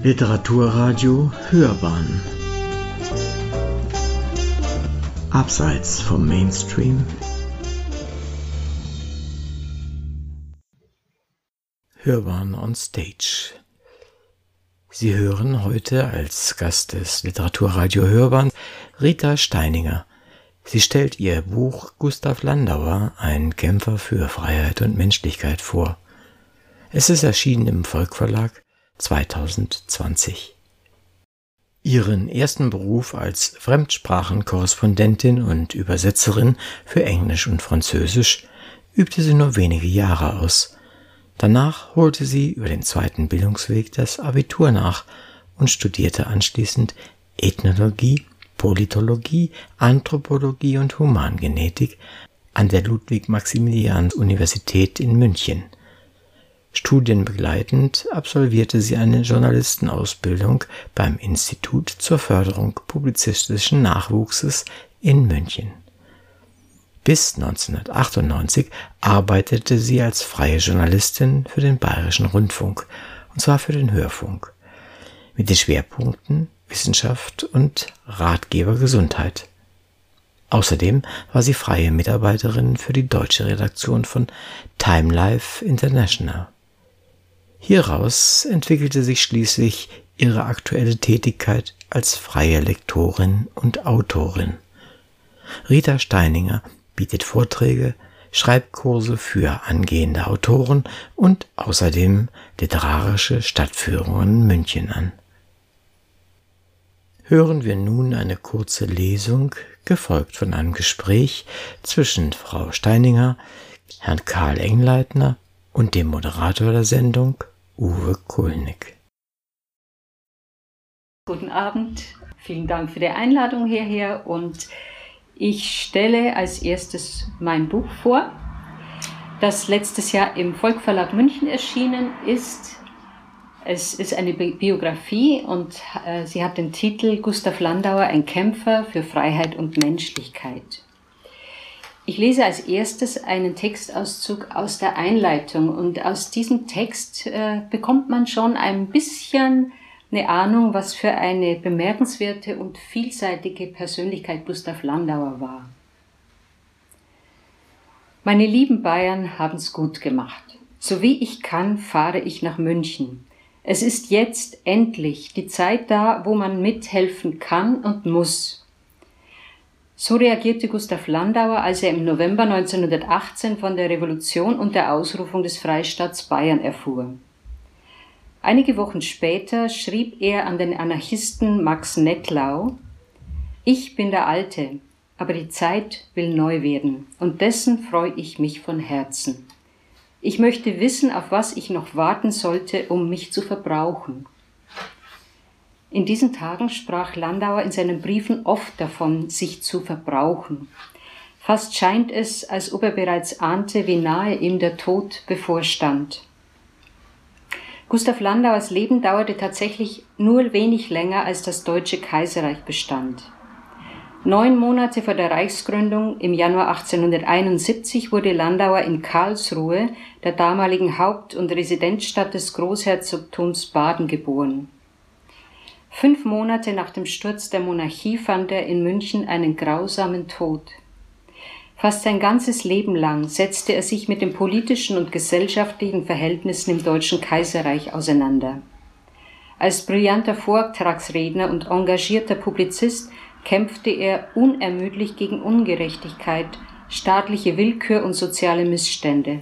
Literaturradio Hörbahn Abseits vom Mainstream Hörbahn on Stage Sie hören heute als Gast des Literaturradio Hörbahn Rita Steininger. Sie stellt ihr Buch Gustav Landauer, ein Kämpfer für Freiheit und Menschlichkeit vor. Es ist erschienen im Volkverlag 2020. Ihren ersten Beruf als Fremdsprachenkorrespondentin und Übersetzerin für Englisch und Französisch übte sie nur wenige Jahre aus. Danach holte sie über den zweiten Bildungsweg das Abitur nach und studierte anschließend Ethnologie, Politologie, Anthropologie und Humangenetik an der Ludwig-Maximilians-Universität in München. Studienbegleitend absolvierte sie eine Journalistenausbildung beim Institut zur Förderung publizistischen Nachwuchses in München. Bis 1998 arbeitete sie als freie Journalistin für den Bayerischen Rundfunk, und zwar für den Hörfunk, mit den Schwerpunkten Wissenschaft und Ratgeber Gesundheit. Außerdem war sie freie Mitarbeiterin für die deutsche Redaktion von Time Life International. Hieraus entwickelte sich schließlich ihre aktuelle Tätigkeit als freie Lektorin und Autorin. Rita Steininger bietet Vorträge, Schreibkurse für angehende Autoren und außerdem literarische Stadtführungen in München an. Hören wir nun eine kurze Lesung, gefolgt von einem Gespräch zwischen Frau Steininger, Herrn Karl Engleitner und dem Moderator der Sendung, Uwe Kulnig. Guten Abend, vielen Dank für die Einladung hierher und ich stelle als erstes mein Buch vor, das letztes Jahr im Volkverlag München erschienen ist. Es ist eine Biografie und äh, sie hat den Titel Gustav Landauer, ein Kämpfer für Freiheit und Menschlichkeit. Ich lese als erstes einen Textauszug aus der Einleitung und aus diesem Text äh, bekommt man schon ein bisschen eine Ahnung, was für eine bemerkenswerte und vielseitige Persönlichkeit Gustav Landauer war. Meine lieben Bayern haben's gut gemacht. So wie ich kann, fahre ich nach München. Es ist jetzt endlich die Zeit da, wo man mithelfen kann und muss. So reagierte Gustav Landauer, als er im November 1918 von der Revolution und der Ausrufung des Freistaats Bayern erfuhr. Einige Wochen später schrieb er an den Anarchisten Max Nettlau Ich bin der Alte, aber die Zeit will neu werden, und dessen freue ich mich von Herzen. Ich möchte wissen, auf was ich noch warten sollte, um mich zu verbrauchen. In diesen Tagen sprach Landauer in seinen Briefen oft davon, sich zu verbrauchen. Fast scheint es, als ob er bereits ahnte, wie nahe ihm der Tod bevorstand. Gustav Landauers Leben dauerte tatsächlich nur wenig länger, als das Deutsche Kaiserreich bestand. Neun Monate vor der Reichsgründung im Januar 1871 wurde Landauer in Karlsruhe, der damaligen Haupt- und Residenzstadt des Großherzogtums Baden, geboren. Fünf Monate nach dem Sturz der Monarchie fand er in München einen grausamen Tod. Fast sein ganzes Leben lang setzte er sich mit den politischen und gesellschaftlichen Verhältnissen im Deutschen Kaiserreich auseinander. Als brillanter Vortragsredner und engagierter Publizist kämpfte er unermüdlich gegen Ungerechtigkeit, staatliche Willkür und soziale Missstände.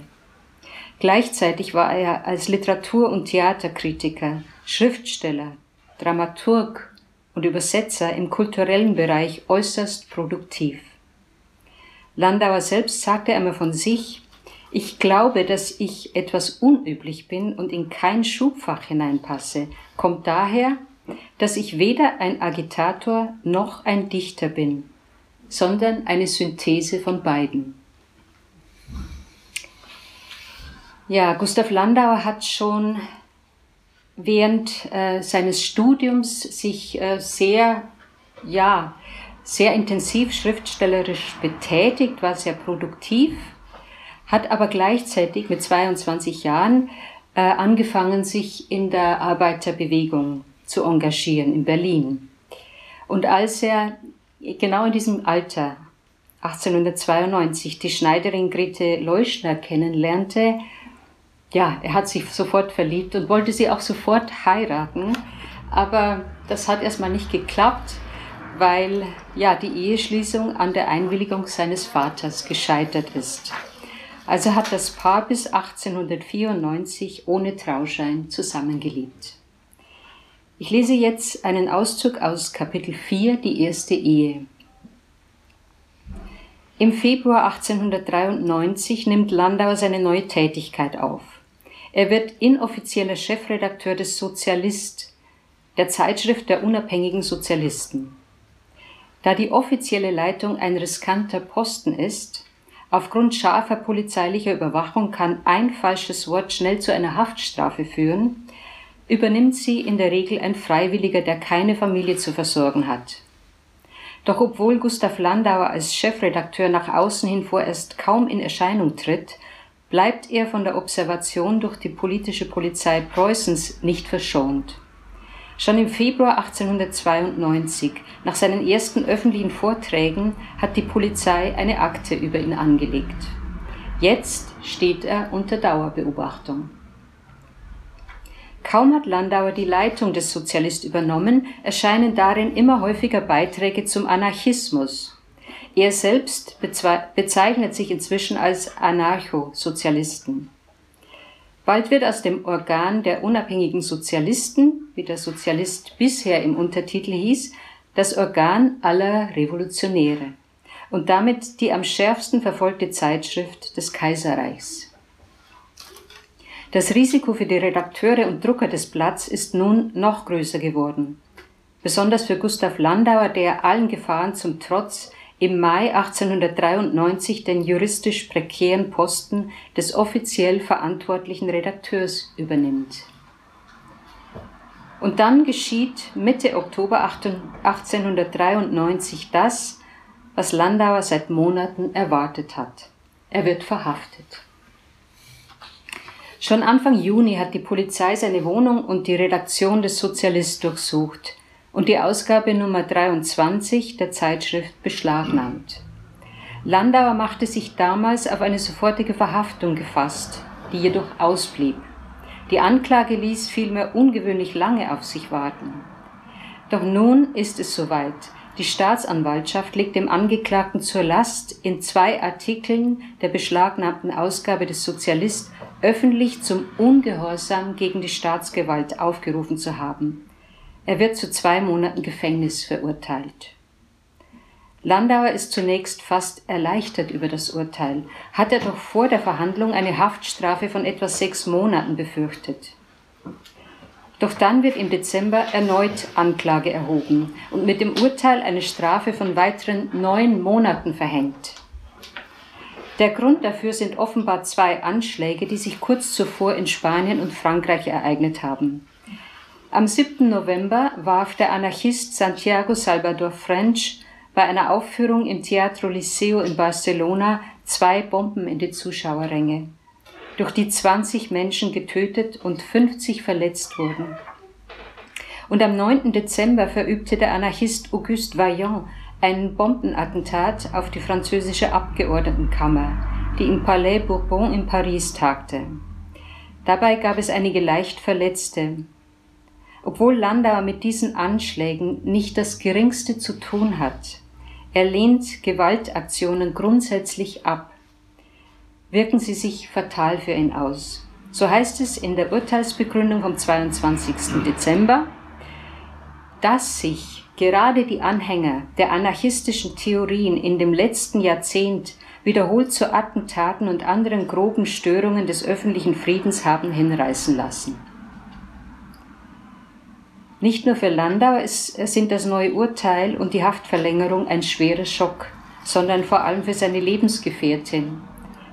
Gleichzeitig war er als Literatur- und Theaterkritiker, Schriftsteller, Dramaturg und Übersetzer im kulturellen Bereich äußerst produktiv. Landauer selbst sagte einmal von sich, ich glaube, dass ich etwas unüblich bin und in kein Schubfach hineinpasse, kommt daher, dass ich weder ein Agitator noch ein Dichter bin, sondern eine Synthese von beiden. Ja, Gustav Landauer hat schon während äh, seines Studiums sich äh, sehr, ja, sehr intensiv schriftstellerisch betätigt, war sehr produktiv, hat aber gleichzeitig mit 22 Jahren äh, angefangen, sich in der Arbeiterbewegung zu engagieren in Berlin. Und als er genau in diesem Alter, 1892, die Schneiderin Grete Leuschner kennenlernte, ja, er hat sich sofort verliebt und wollte sie auch sofort heiraten. Aber das hat erstmal nicht geklappt, weil ja die Eheschließung an der Einwilligung seines Vaters gescheitert ist. Also hat das Paar bis 1894 ohne Trauschein zusammengelebt. Ich lese jetzt einen Auszug aus Kapitel 4, die erste Ehe. Im Februar 1893 nimmt Landauer seine neue Tätigkeit auf. Er wird inoffizieller Chefredakteur des Sozialist, der Zeitschrift der unabhängigen Sozialisten. Da die offizielle Leitung ein riskanter Posten ist, aufgrund scharfer polizeilicher Überwachung kann ein falsches Wort schnell zu einer Haftstrafe führen, übernimmt sie in der Regel ein Freiwilliger, der keine Familie zu versorgen hat. Doch obwohl Gustav Landauer als Chefredakteur nach außen hin vorerst kaum in Erscheinung tritt, bleibt er von der Observation durch die politische Polizei Preußens nicht verschont. Schon im Februar 1892, nach seinen ersten öffentlichen Vorträgen, hat die Polizei eine Akte über ihn angelegt. Jetzt steht er unter Dauerbeobachtung. Kaum hat Landauer die Leitung des Sozialist übernommen, erscheinen darin immer häufiger Beiträge zum Anarchismus. Er selbst bezeichnet sich inzwischen als Anarcho-Sozialisten. Bald wird aus dem Organ der unabhängigen Sozialisten, wie der Sozialist bisher im Untertitel hieß, das Organ aller Revolutionäre und damit die am schärfsten verfolgte Zeitschrift des Kaiserreichs. Das Risiko für die Redakteure und Drucker des Blatts ist nun noch größer geworden. Besonders für Gustav Landauer, der allen Gefahren zum Trotz im Mai 1893 den juristisch prekären Posten des offiziell verantwortlichen Redakteurs übernimmt. Und dann geschieht Mitte Oktober 1893 das, was Landauer seit Monaten erwartet hat. Er wird verhaftet. Schon Anfang Juni hat die Polizei seine Wohnung und die Redaktion des Sozialist durchsucht und die Ausgabe Nummer 23 der Zeitschrift beschlagnahmt. Landauer machte sich damals auf eine sofortige Verhaftung gefasst, die jedoch ausblieb. Die Anklage ließ vielmehr ungewöhnlich lange auf sich warten. Doch nun ist es soweit. Die Staatsanwaltschaft legt dem Angeklagten zur Last, in zwei Artikeln der beschlagnahmten Ausgabe des Sozialist öffentlich zum Ungehorsam gegen die Staatsgewalt aufgerufen zu haben. Er wird zu zwei Monaten Gefängnis verurteilt. Landauer ist zunächst fast erleichtert über das Urteil, hat er doch vor der Verhandlung eine Haftstrafe von etwa sechs Monaten befürchtet. Doch dann wird im Dezember erneut Anklage erhoben und mit dem Urteil eine Strafe von weiteren neun Monaten verhängt. Der Grund dafür sind offenbar zwei Anschläge, die sich kurz zuvor in Spanien und Frankreich ereignet haben. Am 7. November warf der Anarchist Santiago Salvador French bei einer Aufführung im Teatro Liceo in Barcelona zwei Bomben in die Zuschauerränge, durch die 20 Menschen getötet und 50 verletzt wurden. Und am 9. Dezember verübte der Anarchist Auguste Vaillant ein Bombenattentat auf die französische Abgeordnetenkammer, die im Palais Bourbon in Paris tagte. Dabei gab es einige leicht Verletzte, obwohl Landauer mit diesen Anschlägen nicht das geringste zu tun hat. Er lehnt Gewaltaktionen grundsätzlich ab. Wirken sie sich fatal für ihn aus. So heißt es in der Urteilsbegründung vom 22. Dezember, dass sich gerade die Anhänger der anarchistischen Theorien in dem letzten Jahrzehnt wiederholt zu Attentaten und anderen groben Störungen des öffentlichen Friedens haben hinreißen lassen. Nicht nur für Landau sind das neue Urteil und die Haftverlängerung ein schwerer Schock, sondern vor allem für seine Lebensgefährtin.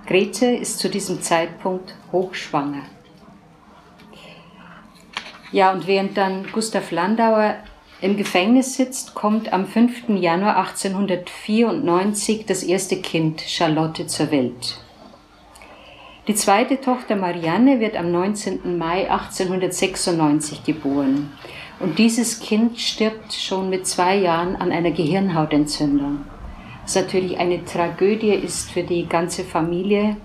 Grete ist zu diesem Zeitpunkt hochschwanger. Ja, und während dann Gustav Landauer im Gefängnis sitzt, kommt am 5. Januar 1894 das erste Kind, Charlotte, zur Welt. Die zweite Tochter Marianne wird am 19. Mai 1896 geboren Und dieses Kind stirbt schon mit zwei Jahren an einer Gehirnhautentzündung. Was natürlich eine Tragödie ist für die ganze Familie.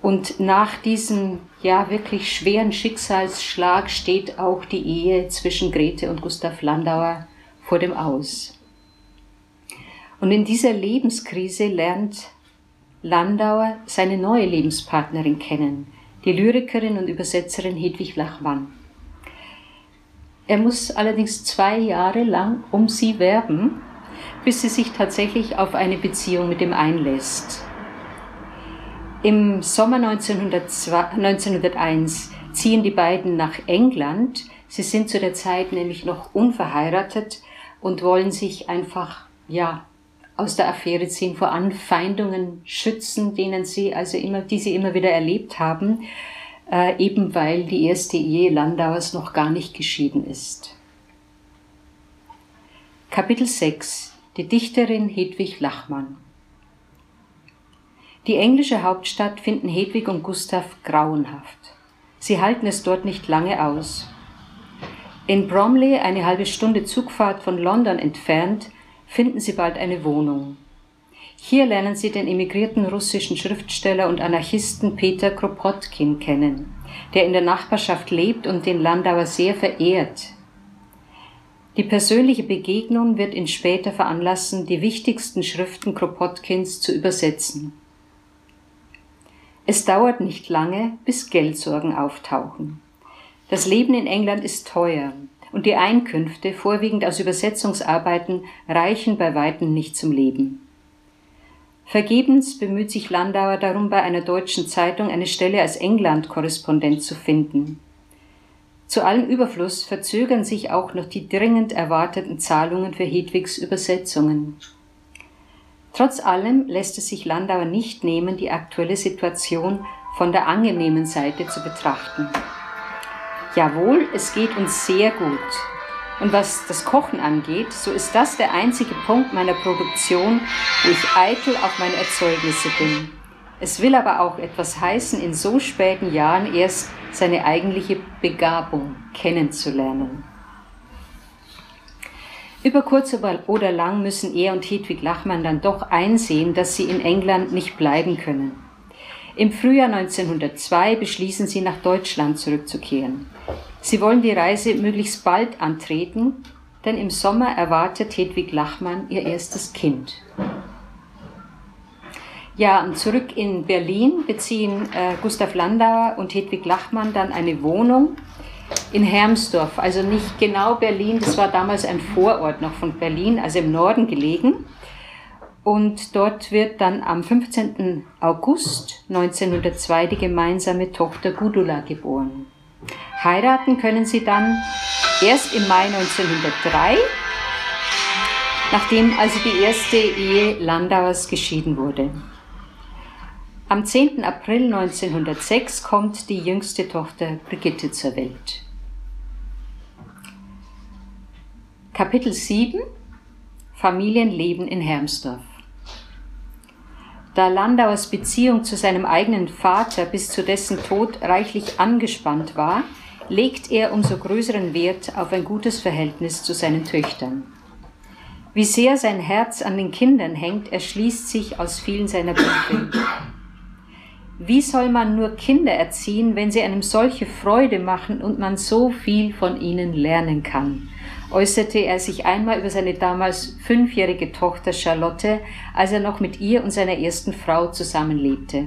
Und nach diesem ja wirklich schweren Schicksalsschlag steht auch die Ehe zwischen Grete und Gustav Landauer vor dem Aus. Und in dieser Lebenskrise lernt Landauer seine neue Lebenspartnerin kennen, die Lyrikerin und Übersetzerin Hedwig Lachmann. Er muss allerdings zwei Jahre lang um sie werben, bis sie sich tatsächlich auf eine Beziehung mit ihm einlässt. Im Sommer 1901 ziehen die beiden nach England. Sie sind zu der Zeit nämlich noch unverheiratet und wollen sich einfach, ja, aus der Affäre ziehen, vor Anfeindungen schützen, denen sie also immer, die sie immer wieder erlebt haben, äh, eben weil die erste Ehe Landauers noch gar nicht geschieden ist. Kapitel 6 Die Dichterin Hedwig Lachmann Die englische Hauptstadt finden Hedwig und Gustav grauenhaft. Sie halten es dort nicht lange aus. In Bromley, eine halbe Stunde Zugfahrt von London entfernt, finden sie bald eine Wohnung. Hier lernen sie den emigrierten russischen Schriftsteller und Anarchisten Peter Kropotkin kennen, der in der Nachbarschaft lebt und den Landauer sehr verehrt. Die persönliche Begegnung wird ihn später veranlassen, die wichtigsten Schriften Kropotkins zu übersetzen. Es dauert nicht lange, bis Geldsorgen auftauchen. Das Leben in England ist teuer und die Einkünfte, vorwiegend aus Übersetzungsarbeiten, reichen bei weitem nicht zum Leben. Vergebens bemüht sich Landauer darum, bei einer deutschen Zeitung eine Stelle als England-Korrespondent zu finden. Zu allem Überfluss verzögern sich auch noch die dringend erwarteten Zahlungen für Hedwigs Übersetzungen. Trotz allem lässt es sich Landauer nicht nehmen, die aktuelle Situation von der angenehmen Seite zu betrachten. Jawohl, es geht uns sehr gut. Und was das Kochen angeht, so ist das der einzige Punkt meiner Produktion, wo ich eitel auf meine Erzeugnisse bin. Es will aber auch etwas heißen, in so späten Jahren erst seine eigentliche Begabung kennenzulernen. Über kurz oder lang müssen er und Hedwig Lachmann dann doch einsehen, dass sie in England nicht bleiben können. Im Frühjahr 1902 beschließen sie, nach Deutschland zurückzukehren. Sie wollen die Reise möglichst bald antreten, denn im Sommer erwartet Hedwig Lachmann ihr erstes Kind. Ja, und zurück in Berlin beziehen äh, Gustav Landauer und Hedwig Lachmann dann eine Wohnung in Hermsdorf, also nicht genau Berlin, das war damals ein Vorort noch von Berlin, also im Norden gelegen. Und dort wird dann am 15. August 1902 die gemeinsame Tochter Gudula geboren. Heiraten können sie dann erst im Mai 1903, nachdem also die erste Ehe Landauers geschieden wurde. Am 10. April 1906 kommt die jüngste Tochter Brigitte zur Welt. Kapitel 7 Familienleben in Hermsdorf da Landauers Beziehung zu seinem eigenen Vater bis zu dessen Tod reichlich angespannt war, legt er umso größeren Wert auf ein gutes Verhältnis zu seinen Töchtern. Wie sehr sein Herz an den Kindern hängt, erschließt sich aus vielen seiner Briefe. Wie soll man nur Kinder erziehen, wenn sie einem solche Freude machen und man so viel von ihnen lernen kann? Äußerte er sich einmal über seine damals fünfjährige Tochter Charlotte, als er noch mit ihr und seiner ersten Frau zusammenlebte.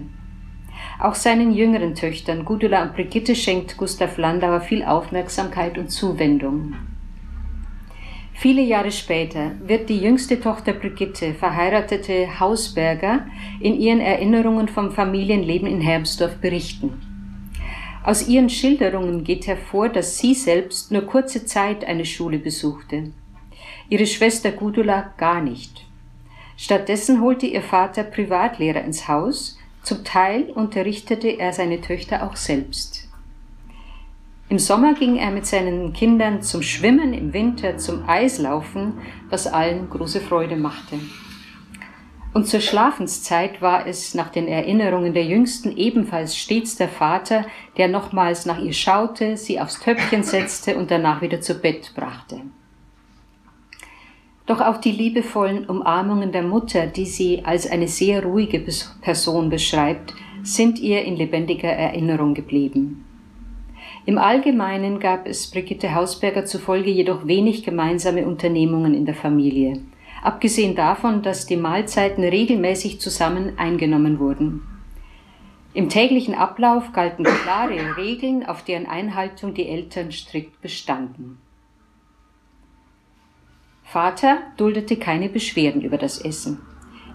Auch seinen jüngeren Töchtern Gudula und Brigitte schenkt Gustav Landauer viel Aufmerksamkeit und Zuwendung. Viele Jahre später wird die jüngste Tochter Brigitte, verheiratete Hausberger, in ihren Erinnerungen vom Familienleben in Hermsdorf berichten. Aus ihren Schilderungen geht hervor, dass sie selbst nur kurze Zeit eine Schule besuchte. Ihre Schwester Gudula gar nicht. Stattdessen holte ihr Vater Privatlehrer ins Haus, zum Teil unterrichtete er seine Töchter auch selbst. Im Sommer ging er mit seinen Kindern zum Schwimmen, im Winter zum Eislaufen, was allen große Freude machte. Und zur Schlafenszeit war es nach den Erinnerungen der Jüngsten ebenfalls stets der Vater, der nochmals nach ihr schaute, sie aufs Töpfchen setzte und danach wieder zu Bett brachte. Doch auch die liebevollen Umarmungen der Mutter, die sie als eine sehr ruhige Person beschreibt, sind ihr in lebendiger Erinnerung geblieben. Im Allgemeinen gab es Brigitte Hausberger zufolge jedoch wenig gemeinsame Unternehmungen in der Familie, abgesehen davon, dass die Mahlzeiten regelmäßig zusammen eingenommen wurden. Im täglichen Ablauf galten klare Regeln, auf deren Einhaltung die Eltern strikt bestanden. Vater duldete keine Beschwerden über das Essen.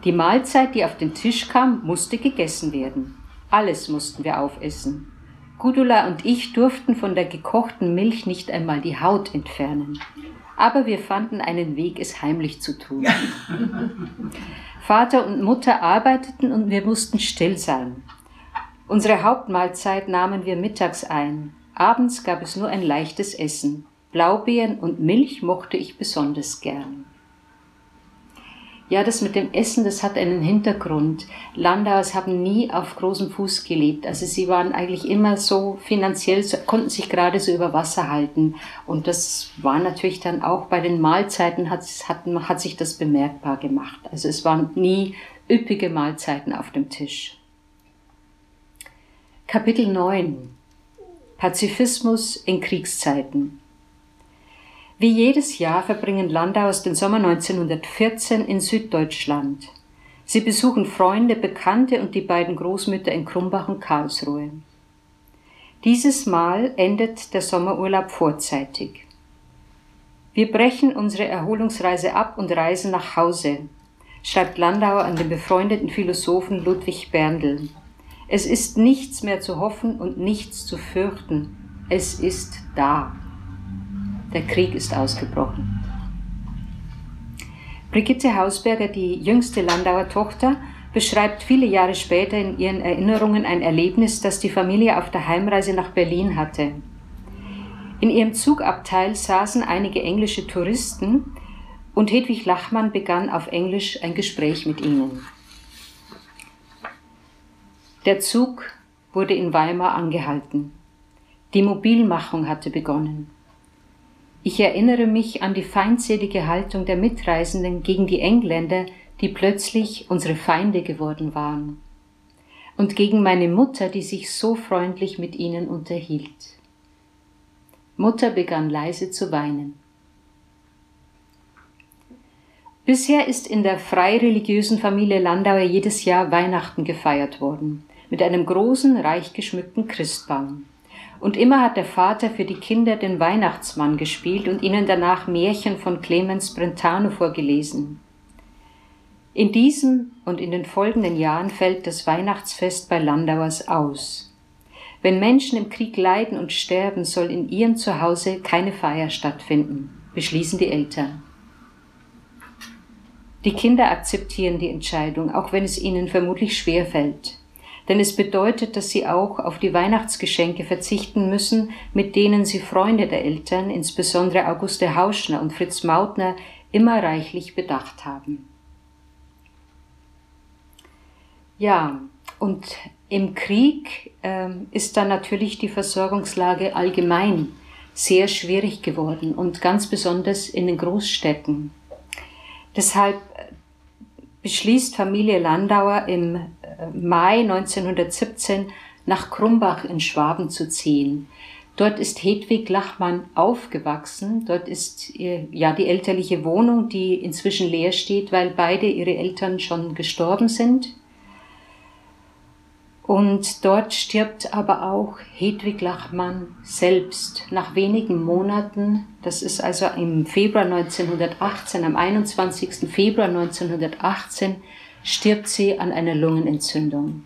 Die Mahlzeit, die auf den Tisch kam, musste gegessen werden. Alles mussten wir aufessen. Gudula und ich durften von der gekochten Milch nicht einmal die Haut entfernen. Aber wir fanden einen Weg, es heimlich zu tun. Vater und Mutter arbeiteten und wir mussten still sein. Unsere Hauptmahlzeit nahmen wir mittags ein. Abends gab es nur ein leichtes Essen. Blaubeeren und Milch mochte ich besonders gern. Ja, das mit dem Essen, das hat einen Hintergrund. Landauers haben nie auf großem Fuß gelebt. Also sie waren eigentlich immer so finanziell, konnten sich gerade so über Wasser halten. Und das war natürlich dann auch bei den Mahlzeiten, hat, hat, hat sich das bemerkbar gemacht. Also es waren nie üppige Mahlzeiten auf dem Tisch. Kapitel 9 Pazifismus in Kriegszeiten wie jedes Jahr verbringen Landauers den Sommer 1914 in Süddeutschland. Sie besuchen Freunde, Bekannte und die beiden Großmütter in Krumbach und Karlsruhe. Dieses Mal endet der Sommerurlaub vorzeitig. Wir brechen unsere Erholungsreise ab und reisen nach Hause, schreibt Landauer an den befreundeten Philosophen Ludwig Berndl. Es ist nichts mehr zu hoffen und nichts zu fürchten. Es ist da. Der Krieg ist ausgebrochen. Brigitte Hausberger, die jüngste Landauer Tochter, beschreibt viele Jahre später in ihren Erinnerungen ein Erlebnis, das die Familie auf der Heimreise nach Berlin hatte. In ihrem Zugabteil saßen einige englische Touristen und Hedwig Lachmann begann auf Englisch ein Gespräch mit ihnen. Der Zug wurde in Weimar angehalten. Die Mobilmachung hatte begonnen. Ich erinnere mich an die feindselige Haltung der Mitreisenden gegen die Engländer, die plötzlich unsere Feinde geworden waren, und gegen meine Mutter, die sich so freundlich mit ihnen unterhielt. Mutter begann leise zu weinen. Bisher ist in der freireligiösen Familie Landauer jedes Jahr Weihnachten gefeiert worden, mit einem großen, reich geschmückten Christbaum. Und immer hat der Vater für die Kinder den Weihnachtsmann gespielt und ihnen danach Märchen von Clemens Brentano vorgelesen. In diesem und in den folgenden Jahren fällt das Weihnachtsfest bei Landauers aus. Wenn Menschen im Krieg leiden und sterben, soll in ihrem Zuhause keine Feier stattfinden, beschließen die Eltern. Die Kinder akzeptieren die Entscheidung, auch wenn es ihnen vermutlich schwer fällt denn es bedeutet, dass sie auch auf die Weihnachtsgeschenke verzichten müssen, mit denen sie Freunde der Eltern, insbesondere Auguste Hauschner und Fritz Mautner, immer reichlich bedacht haben. Ja, und im Krieg äh, ist dann natürlich die Versorgungslage allgemein sehr schwierig geworden und ganz besonders in den Großstädten. Deshalb beschließt Familie Landauer im Mai 1917 nach Krumbach in Schwaben zu ziehen. Dort ist Hedwig Lachmann aufgewachsen. Dort ist ja die elterliche Wohnung, die inzwischen leer steht, weil beide ihre Eltern schon gestorben sind. Und dort stirbt aber auch Hedwig Lachmann selbst nach wenigen Monaten. Das ist also im Februar 1918, am 21. Februar 1918 stirbt sie an einer Lungenentzündung.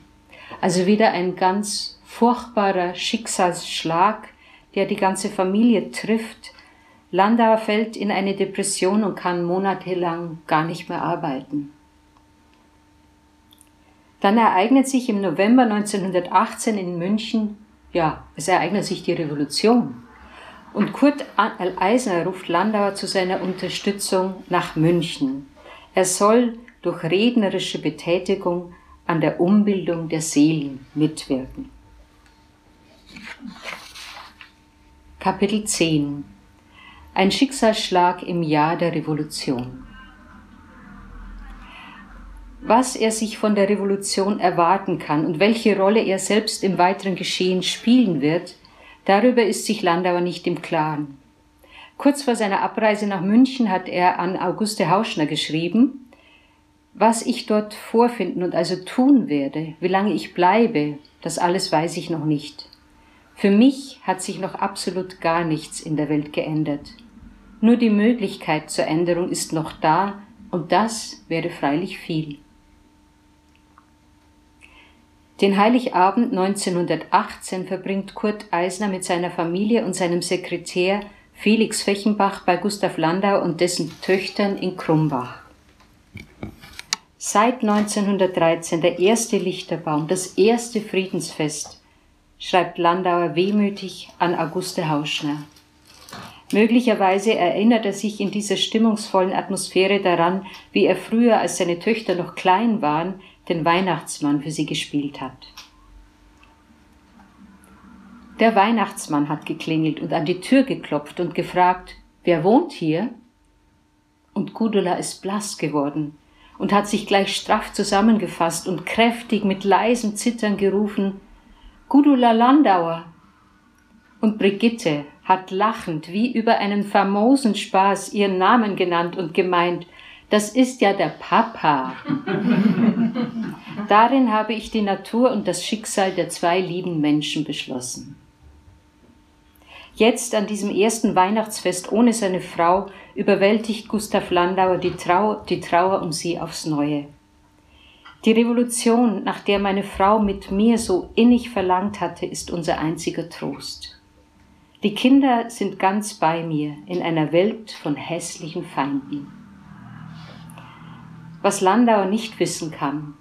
Also wieder ein ganz furchtbarer Schicksalsschlag, der die ganze Familie trifft. Landauer fällt in eine Depression und kann monatelang gar nicht mehr arbeiten. Dann ereignet sich im November 1918 in München, ja, es ereignet sich die Revolution. Und Kurt Eisner ruft Landauer zu seiner Unterstützung nach München. Er soll durch rednerische Betätigung an der Umbildung der Seelen mitwirken. Kapitel 10 Ein Schicksalsschlag im Jahr der Revolution was er sich von der Revolution erwarten kann und welche Rolle er selbst im weiteren Geschehen spielen wird, darüber ist sich Landauer nicht im Klaren. Kurz vor seiner Abreise nach München hat er an Auguste Hauschner geschrieben, was ich dort vorfinden und also tun werde, wie lange ich bleibe, das alles weiß ich noch nicht. Für mich hat sich noch absolut gar nichts in der Welt geändert. Nur die Möglichkeit zur Änderung ist noch da, und das wäre freilich viel. Den Heiligabend 1918 verbringt Kurt Eisner mit seiner Familie und seinem Sekretär Felix Fechenbach bei Gustav Landau und dessen Töchtern in Krumbach. Seit 1913 der erste Lichterbaum, das erste Friedensfest, schreibt Landauer wehmütig an Auguste Hauschner. Möglicherweise erinnert er sich in dieser stimmungsvollen Atmosphäre daran, wie er früher, als seine Töchter noch klein waren, den Weihnachtsmann für sie gespielt hat. Der Weihnachtsmann hat geklingelt und an die Tür geklopft und gefragt, wer wohnt hier? Und Gudula ist blass geworden und hat sich gleich straff zusammengefasst und kräftig mit leisem Zittern gerufen, Gudula Landauer. Und Brigitte hat lachend wie über einen famosen Spaß ihren Namen genannt und gemeint, das ist ja der Papa. Darin habe ich die Natur und das Schicksal der zwei lieben Menschen beschlossen. Jetzt an diesem ersten Weihnachtsfest ohne seine Frau überwältigt Gustav Landauer die, Trau die Trauer um sie aufs Neue. Die Revolution, nach der meine Frau mit mir so innig verlangt hatte, ist unser einziger Trost. Die Kinder sind ganz bei mir in einer Welt von hässlichen Feinden was Landauer nicht wissen kann.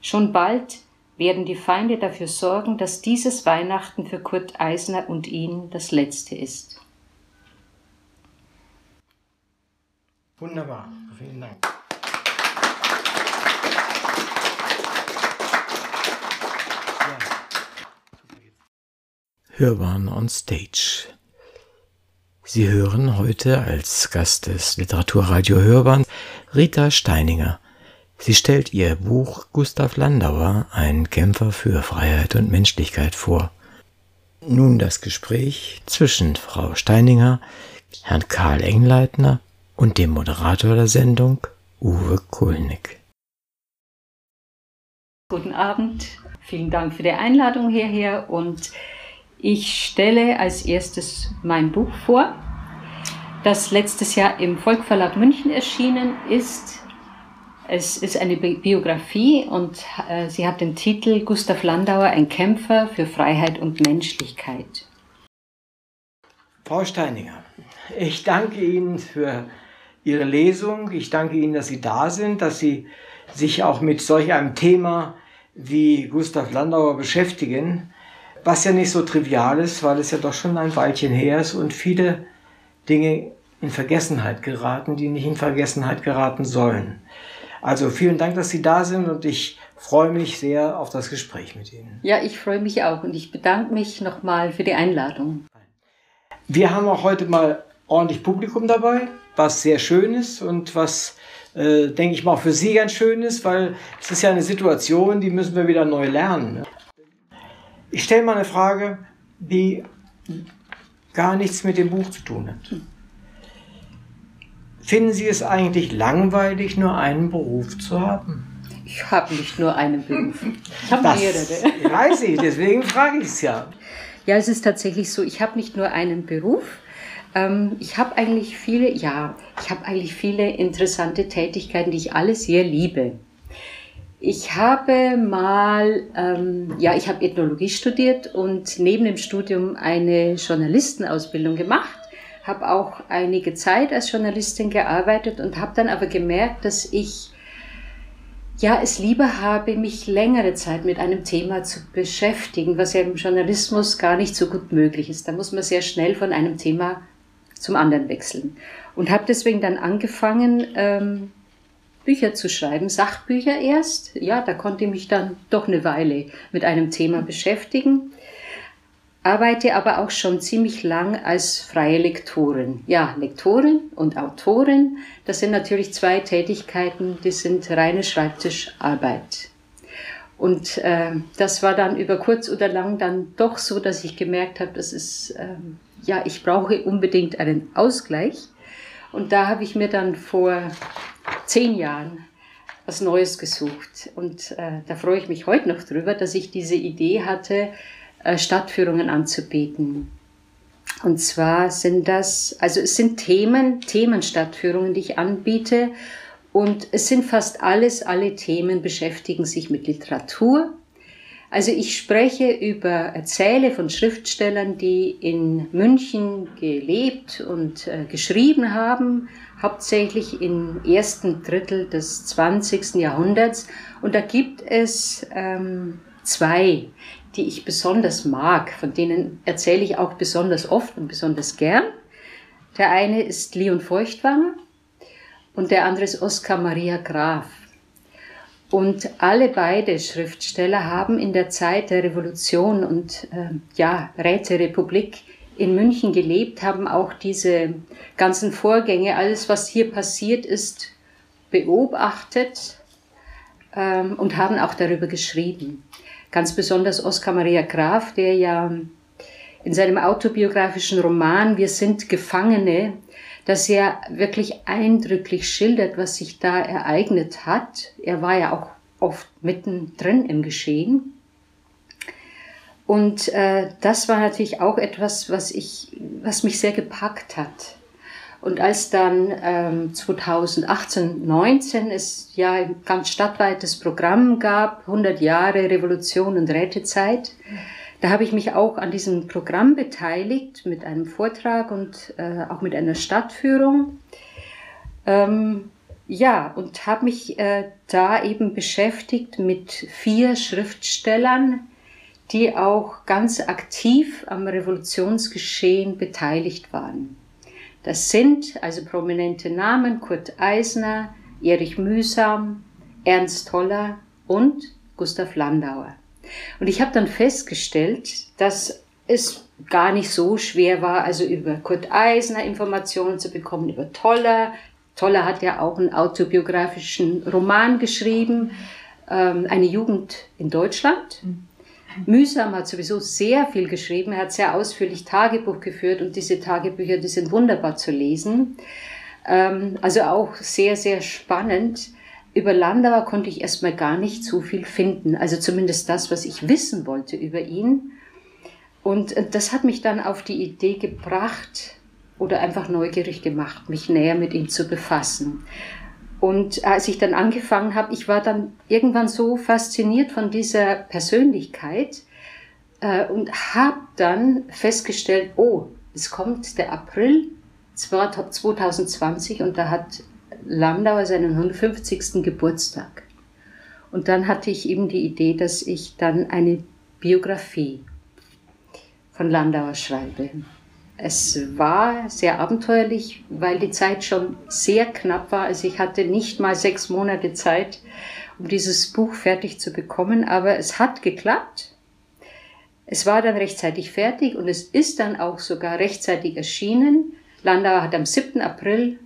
Schon bald werden die Feinde dafür sorgen, dass dieses Weihnachten für Kurt Eisner und ihn das letzte ist. Wunderbar, vielen Dank. Hörbahn on Stage. Sie hören heute als Gast des Literaturradio Hörbahn Rita Steininger. Sie stellt ihr Buch Gustav Landauer, ein Kämpfer für Freiheit und Menschlichkeit vor. Nun das Gespräch zwischen Frau Steininger, Herrn Karl Engleitner und dem Moderator der Sendung, Uwe Kulnig. Guten Abend, vielen Dank für die Einladung hierher und ich stelle als erstes mein Buch vor, das letztes Jahr im Volkverlag München erschienen ist. Es ist eine Biografie und äh, sie hat den Titel Gustav Landauer, ein Kämpfer für Freiheit und Menschlichkeit. Frau Steininger, ich danke Ihnen für Ihre Lesung. Ich danke Ihnen, dass Sie da sind, dass Sie sich auch mit solch einem Thema wie Gustav Landauer beschäftigen was ja nicht so trivial ist, weil es ja doch schon ein Weilchen her ist und viele Dinge in Vergessenheit geraten, die nicht in Vergessenheit geraten sollen. Also vielen Dank, dass Sie da sind und ich freue mich sehr auf das Gespräch mit Ihnen. Ja, ich freue mich auch und ich bedanke mich nochmal für die Einladung. Wir haben auch heute mal ordentlich Publikum dabei, was sehr schön ist und was, äh, denke ich mal, auch für Sie ganz schön ist, weil es ist ja eine Situation, die müssen wir wieder neu lernen. Ne? Ich stelle mal eine Frage, die gar nichts mit dem Buch zu tun hat. Finden Sie es eigentlich langweilig, nur einen Beruf zu haben? Ich habe nicht nur einen Beruf. Ich habe mehrere. Weiß ich, deswegen frage ich es ja. Ja, es ist tatsächlich so, ich habe nicht nur einen Beruf. Ähm, ich habe eigentlich viele, ja, ich habe eigentlich viele interessante Tätigkeiten, die ich alle sehr liebe. Ich habe mal, ähm, ja, ich habe Ethnologie studiert und neben dem Studium eine Journalistenausbildung gemacht, habe auch einige Zeit als Journalistin gearbeitet und habe dann aber gemerkt, dass ich ja es lieber habe, mich längere Zeit mit einem Thema zu beschäftigen, was ja im Journalismus gar nicht so gut möglich ist. Da muss man sehr schnell von einem Thema zum anderen wechseln und habe deswegen dann angefangen, ähm, Bücher zu schreiben, Sachbücher erst. Ja, da konnte ich mich dann doch eine Weile mit einem Thema beschäftigen. Arbeite aber auch schon ziemlich lang als freie Lektorin. Ja, Lektorin und Autorin, das sind natürlich zwei Tätigkeiten, die sind reine Schreibtischarbeit. Und äh, das war dann über kurz oder lang dann doch so, dass ich gemerkt habe, das ist, äh, ja, ich brauche unbedingt einen Ausgleich. Und da habe ich mir dann vor zehn Jahren was Neues gesucht. Und äh, da freue ich mich heute noch drüber, dass ich diese Idee hatte, Stadtführungen anzubieten. Und zwar sind das, also es sind Themen, Themenstadtführungen, die ich anbiete. Und es sind fast alles, alle Themen beschäftigen sich mit Literatur. Also ich spreche über, erzähle von Schriftstellern, die in München gelebt und äh, geschrieben haben, hauptsächlich im ersten Drittel des 20. Jahrhunderts. Und da gibt es ähm, zwei, die ich besonders mag, von denen erzähle ich auch besonders oft und besonders gern. Der eine ist Leon Feuchtwanger und der andere ist Oskar Maria Graf. Und alle beide Schriftsteller haben in der Zeit der Revolution und äh, ja, Räterepublik in München gelebt, haben auch diese ganzen Vorgänge, alles was hier passiert ist, beobachtet ähm, und haben auch darüber geschrieben. Ganz besonders Oskar Maria Graf, der ja in seinem autobiografischen Roman Wir sind Gefangene, dass er wirklich eindrücklich schildert, was sich da ereignet hat. Er war ja auch oft mittendrin im Geschehen. Und äh, das war natürlich auch etwas, was, ich, was mich sehr gepackt hat. Und als dann ähm, 2018, 19 es ja ein ganz stadtweites Programm gab, 100 Jahre Revolution und Rätezeit, da habe ich mich auch an diesem Programm beteiligt mit einem Vortrag und äh, auch mit einer Stadtführung. Ähm, ja, und habe mich äh, da eben beschäftigt mit vier Schriftstellern, die auch ganz aktiv am Revolutionsgeschehen beteiligt waren. Das sind also prominente Namen Kurt Eisner, Erich Mühsam, Ernst Toller und Gustav Landauer. Und ich habe dann festgestellt, dass es gar nicht so schwer war, also über Kurt Eisner Informationen zu bekommen, über Toller. Toller hat ja auch einen autobiografischen Roman geschrieben, ähm, eine Jugend in Deutschland. Mhm. Mühsam hat sowieso sehr viel geschrieben. Er hat sehr ausführlich Tagebuch geführt und diese Tagebücher, die sind wunderbar zu lesen. Ähm, also auch sehr, sehr spannend. Über Landauer konnte ich erstmal gar nicht so viel finden. Also zumindest das, was ich wissen wollte über ihn. Und äh, das hat mich dann auf die Idee gebracht oder einfach neugierig gemacht, mich näher mit ihm zu befassen. Und als ich dann angefangen habe, ich war dann irgendwann so fasziniert von dieser Persönlichkeit äh, und habe dann festgestellt, oh, es kommt der April 2020 und da hat Landauer seinen 150. Geburtstag. Und dann hatte ich eben die Idee, dass ich dann eine Biografie von Landauer schreibe. Es war sehr abenteuerlich, weil die Zeit schon sehr knapp war. Also ich hatte nicht mal sechs Monate Zeit, um dieses Buch fertig zu bekommen, aber es hat geklappt. Es war dann rechtzeitig fertig und es ist dann auch sogar rechtzeitig erschienen. Landauer hat am 7. April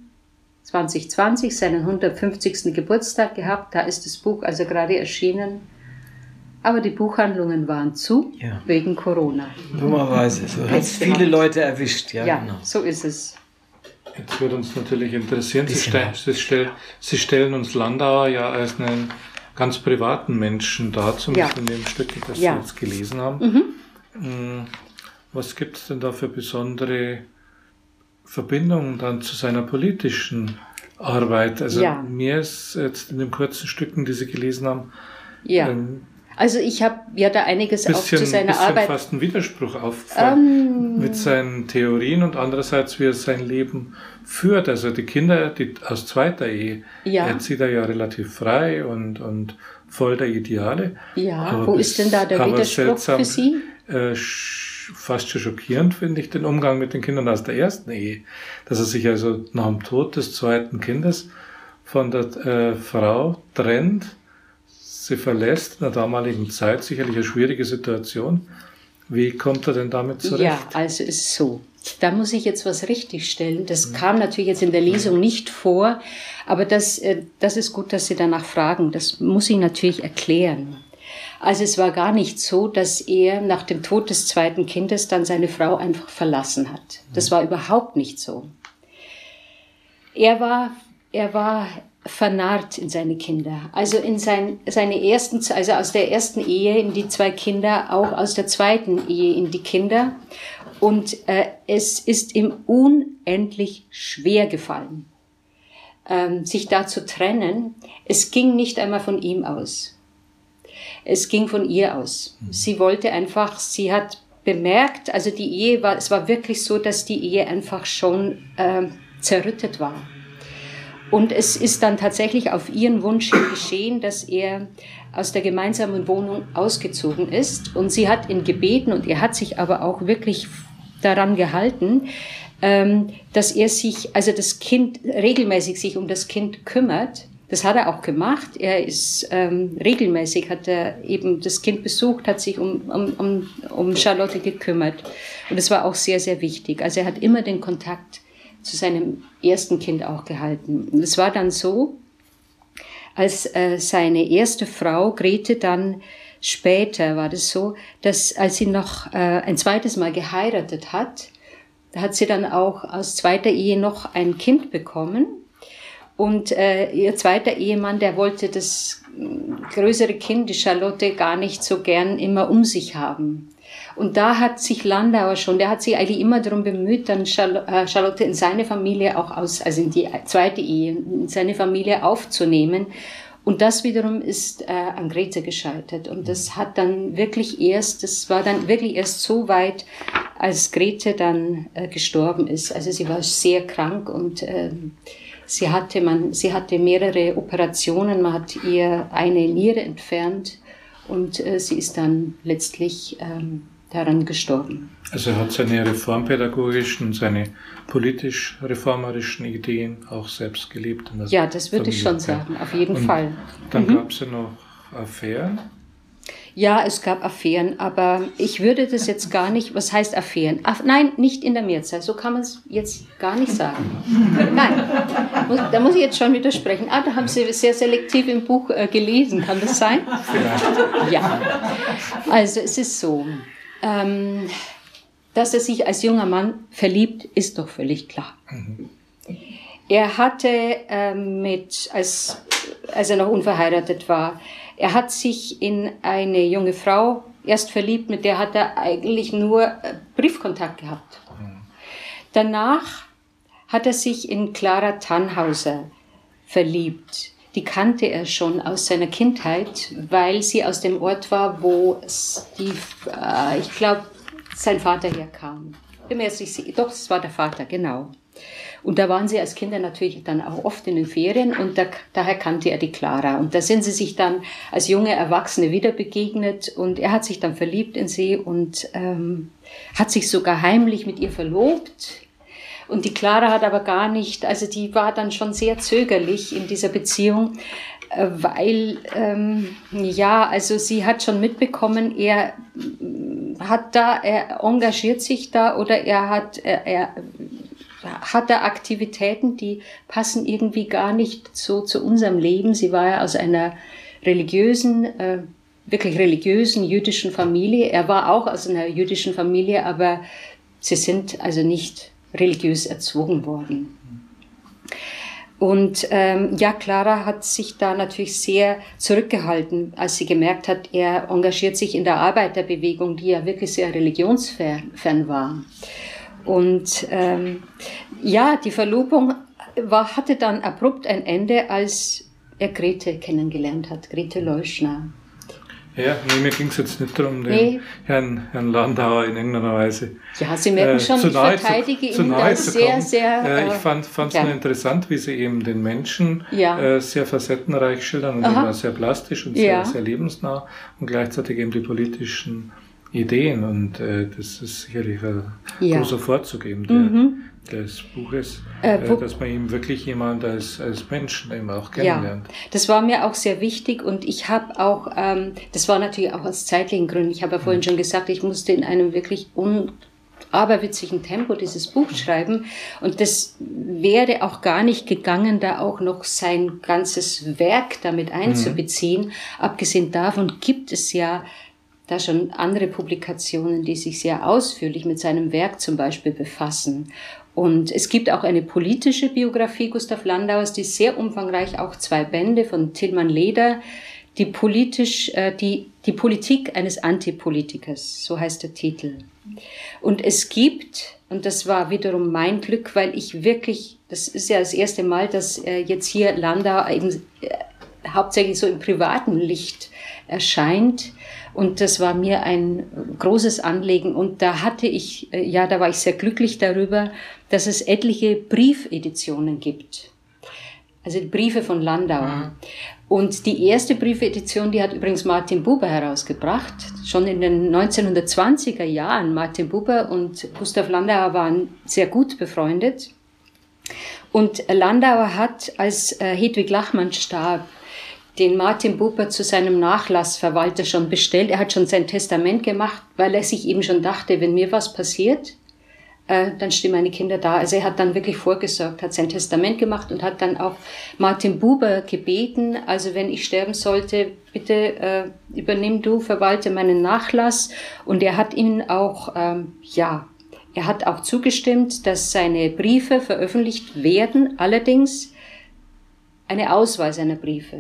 2020 seinen 150. Geburtstag gehabt. Da ist das Buch also gerade erschienen. Aber die Buchhandlungen waren zu ja. wegen Corona. Dummerweise. So hat es viele Leute erwischt. Ja, ja genau. so ist es. Jetzt würde uns natürlich interessieren, Sie, stell, Sie, stell, Sie, stellen uns Landauer ja als einen ganz privaten Menschen dar, zumindest ja. in dem Stück, das ja. Sie jetzt gelesen haben. Mhm. Hm, was gibt es denn da für besondere Verbindungen dann zu seiner politischen Arbeit? Also ja. mir ist jetzt in den kurzen Stücken, die Sie gelesen haben, ja. ähm, also ich habe ja da einiges bisschen, auch zu seiner bisschen Arbeit. fast ein Widerspruch aufgefallen ähm, mit seinen Theorien und andererseits, wie er sein Leben führt. Also die Kinder die aus zweiter Ehe ja. erzieht er ja relativ frei und, und voll der Ideale. Ja, aber wo bis, ist denn da der Widerspruch seltsam, für Sie? Äh, fast schon schockierend finde ich den Umgang mit den Kindern aus der ersten Ehe. Dass er sich also nach dem Tod des zweiten Kindes von der äh, Frau trennt, sie verlässt in der damaligen Zeit sicherlich eine schwierige Situation. Wie kommt er denn damit zurecht? Ja, also es ist so. Da muss ich jetzt was richtigstellen. Das mhm. kam natürlich jetzt in der Lesung nicht vor, aber das, äh, das ist gut, dass Sie danach fragen. Das muss ich natürlich erklären. Also es war gar nicht so, dass er nach dem Tod des zweiten Kindes dann seine Frau einfach verlassen hat. Das mhm. war überhaupt nicht so. Er war, er war vernarrt in seine Kinder. Also in sein, seine ersten, also aus der ersten Ehe in die zwei Kinder, auch aus der zweiten Ehe in die Kinder. Und äh, es ist ihm unendlich schwer gefallen, ähm, sich da zu trennen. Es ging nicht einmal von ihm aus. Es ging von ihr aus. Mhm. Sie wollte einfach, sie hat bemerkt, also die Ehe war, es war wirklich so, dass die Ehe einfach schon äh, zerrüttet war. Und es ist dann tatsächlich auf ihren Wunsch geschehen, dass er aus der gemeinsamen Wohnung ausgezogen ist. Und sie hat ihn gebeten, und er hat sich aber auch wirklich daran gehalten, ähm, dass er sich, also das Kind regelmäßig sich um das Kind kümmert. Das hat er auch gemacht. Er ist ähm, regelmäßig, hat er eben das Kind besucht, hat sich um, um, um, um Charlotte gekümmert. Und das war auch sehr, sehr wichtig. Also er hat immer den Kontakt zu seinem ersten Kind auch gehalten. Es war dann so, als äh, seine erste Frau, Grete, dann später war das so, dass als sie noch äh, ein zweites Mal geheiratet hat, hat sie dann auch aus zweiter Ehe noch ein Kind bekommen. Und äh, ihr zweiter Ehemann, der wollte das äh, größere Kind, die Charlotte, gar nicht so gern immer um sich haben. Und da hat sich Landauer schon, der hat sich eigentlich immer darum bemüht, dann äh, Charlotte in seine Familie auch aus, also in die zweite Ehe, in seine Familie aufzunehmen. Und das wiederum ist äh, an Grete gescheitert. Und das hat dann wirklich erst, das war dann wirklich erst so weit, als Grete dann äh, gestorben ist. Also sie war sehr krank und äh, sie hatte man, sie hatte mehrere Operationen. Man hat ihr eine Niere entfernt und äh, sie ist dann letztlich ähm, daran gestorben. Also er hat seine reformpädagogischen, seine politisch-reformerischen Ideen auch selbst gelebt. ja, das würde ich schon sagen, auf jeden Und Fall. Dann mhm. gab es ja noch Affären. Ja, es gab Affären, aber ich würde das jetzt gar nicht, was heißt Affären? Aff, nein, nicht in der Mehrzahl, so kann man es jetzt gar nicht sagen. Nein, muss, da muss ich jetzt schon widersprechen. Ah, da haben Sie sehr selektiv im Buch äh, gelesen, kann das sein? Vielleicht. Ja, also es ist so, ähm, dass er sich als junger Mann verliebt, ist doch völlig klar. Mhm. Er hatte ähm, mit, als, als er noch unverheiratet war, er hat sich in eine junge Frau erst verliebt, mit der hat er eigentlich nur äh, Briefkontakt gehabt. Mhm. Danach hat er sich in Clara Tannhauser verliebt. Die kannte er schon aus seiner Kindheit, weil sie aus dem Ort war, wo die, äh, ich glaube, sein Vater herkam. Bin mir. Doch, es war der Vater, genau. Und da waren sie als Kinder natürlich dann auch oft in den Ferien und da, daher kannte er die Clara. Und da sind sie sich dann als junge Erwachsene wieder begegnet und er hat sich dann verliebt in sie und ähm, hat sich sogar heimlich mit ihr verlobt. Und die Clara hat aber gar nicht, also die war dann schon sehr zögerlich in dieser Beziehung, äh, weil, ähm, ja, also sie hat schon mitbekommen, er hat da, er engagiert sich da oder er hat, er, er hat da Aktivitäten, die passen irgendwie gar nicht so zu unserem Leben. Sie war ja aus einer religiösen, äh, wirklich religiösen jüdischen Familie. Er war auch aus einer jüdischen Familie, aber sie sind also nicht religiös erzogen worden. Und ähm, ja, Clara hat sich da natürlich sehr zurückgehalten, als sie gemerkt hat, er engagiert sich in der Arbeiterbewegung, die ja wirklich sehr religionsfern war. Und ähm, ja, die Verlobung war, hatte dann abrupt ein Ende, als er Grete kennengelernt hat, Grete Leuschner. Ja, nee, mir ging es jetzt nicht darum, den nee. Herrn, Herrn Landauer in irgendeiner Weise. Ja, Sie merken äh, schon, äh, ich verteidige zu, ihn da sehr, sehr. Äh, ich fand es nur interessant, wie Sie eben den Menschen ja. äh, sehr facettenreich schildern und Aha. immer sehr plastisch und sehr, ja. sehr lebensnah und gleichzeitig eben die politischen Ideen und äh, das ist sicherlich ein ja. großer Vorzug eben der, mhm. Des Buches, äh, äh, dass man eben wirklich jemand als, als Menschen eben auch kennenlernt. Ja, das war mir auch sehr wichtig und ich habe auch, ähm, das war natürlich auch aus zeitlichen Gründen, ich habe ja vorhin mhm. schon gesagt, ich musste in einem wirklich un aberwitzigen Tempo dieses Buch schreiben. Und das wäre auch gar nicht gegangen, da auch noch sein ganzes Werk damit einzubeziehen. Mhm. Abgesehen davon gibt es ja da schon andere Publikationen, die sich sehr ausführlich mit seinem Werk zum Beispiel befassen. Und es gibt auch eine politische Biografie Gustav Landauers, die sehr umfangreich, auch zwei Bände von Tillmann Leder, die politisch, äh, die, die Politik eines Antipolitikers, so heißt der Titel. Und es gibt, und das war wiederum mein Glück, weil ich wirklich, das ist ja das erste Mal, dass äh, jetzt hier Landau eben hauptsächlich so im privaten Licht erscheint. Und das war mir ein großes Anliegen. Und da hatte ich, äh, ja, da war ich sehr glücklich darüber, dass es etliche Briefeditionen gibt. Also die Briefe von Landau. Mhm. Und die erste Briefedition, die hat übrigens Martin Buber herausgebracht. Schon in den 1920er Jahren. Martin Buber und Gustav Landauer waren sehr gut befreundet. Und Landauer hat, als äh, Hedwig Lachmann starb, den Martin Buber zu seinem Nachlassverwalter schon bestellt. Er hat schon sein Testament gemacht, weil er sich eben schon dachte, wenn mir was passiert, äh, dann stehen meine Kinder da. Also er hat dann wirklich vorgesorgt, hat sein Testament gemacht und hat dann auch Martin Buber gebeten, also wenn ich sterben sollte, bitte äh, übernimm du, verwalte meinen Nachlass. Und er hat ihn auch, ähm, ja, er hat auch zugestimmt, dass seine Briefe veröffentlicht werden. Allerdings eine Auswahl seiner Briefe.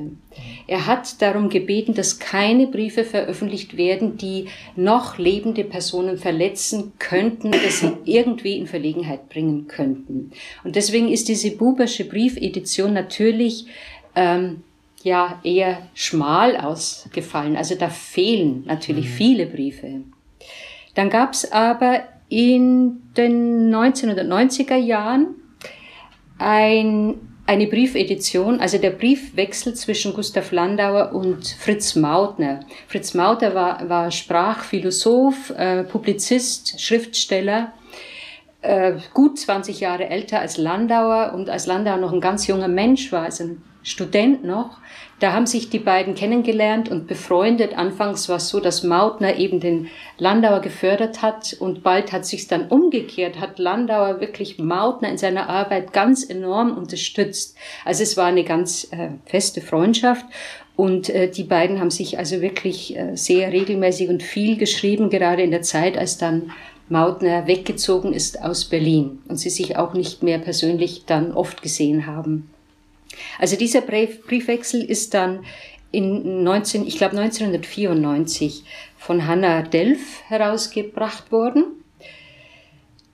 Er hat darum gebeten, dass keine Briefe veröffentlicht werden, die noch lebende Personen verletzen könnten oder sie irgendwie in Verlegenheit bringen könnten. Und deswegen ist diese Bubersche Briefedition natürlich ähm, ja eher schmal ausgefallen. Also da fehlen natürlich mhm. viele Briefe. Dann gab es aber in den 1990er Jahren ein eine Briefedition, also der Briefwechsel zwischen Gustav Landauer und Fritz Mautner. Fritz Mautner war, war Sprachphilosoph, äh, Publizist, Schriftsteller, äh, gut 20 Jahre älter als Landauer und als Landauer noch ein ganz junger Mensch war, also ein Student noch. Da haben sich die beiden kennengelernt und befreundet. Anfangs war es so, dass Mautner eben den Landauer gefördert hat und bald hat sich dann umgekehrt, hat Landauer wirklich Mautner in seiner Arbeit ganz enorm unterstützt. Also es war eine ganz äh, feste Freundschaft und äh, die beiden haben sich also wirklich äh, sehr regelmäßig und viel geschrieben, gerade in der Zeit, als dann Mautner weggezogen ist aus Berlin und sie sich auch nicht mehr persönlich dann oft gesehen haben. Also dieser Brief, Briefwechsel ist dann in 19, ich glaube 1994 von Hannah Delf herausgebracht worden.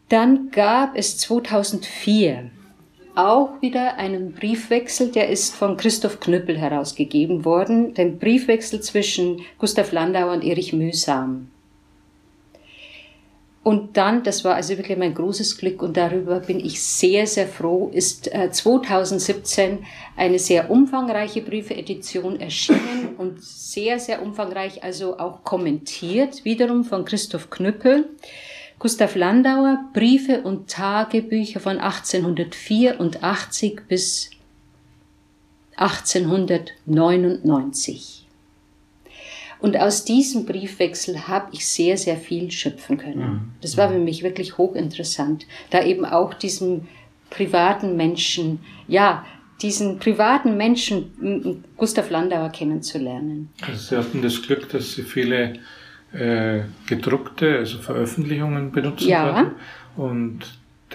Dann gab es 2004 auch wieder einen Briefwechsel, der ist von Christoph Knüppel herausgegeben worden, den Briefwechsel zwischen Gustav Landauer und Erich Mühsam. Und dann, das war also wirklich mein großes Glück und darüber bin ich sehr, sehr froh, ist äh, 2017 eine sehr umfangreiche Briefedition erschienen und sehr, sehr umfangreich, also auch kommentiert, wiederum von Christoph Knüppel. Gustav Landauer, Briefe und Tagebücher von 1884 bis 1899. Und aus diesem Briefwechsel habe ich sehr, sehr viel schöpfen können. Mhm. Das war für mich wirklich hochinteressant, da eben auch diesen privaten Menschen, ja, diesen privaten Menschen Gustav Landauer kennenzulernen. Also Sie hatten das Glück, dass Sie viele äh, gedruckte, also Veröffentlichungen benutzen ja. konnten. Und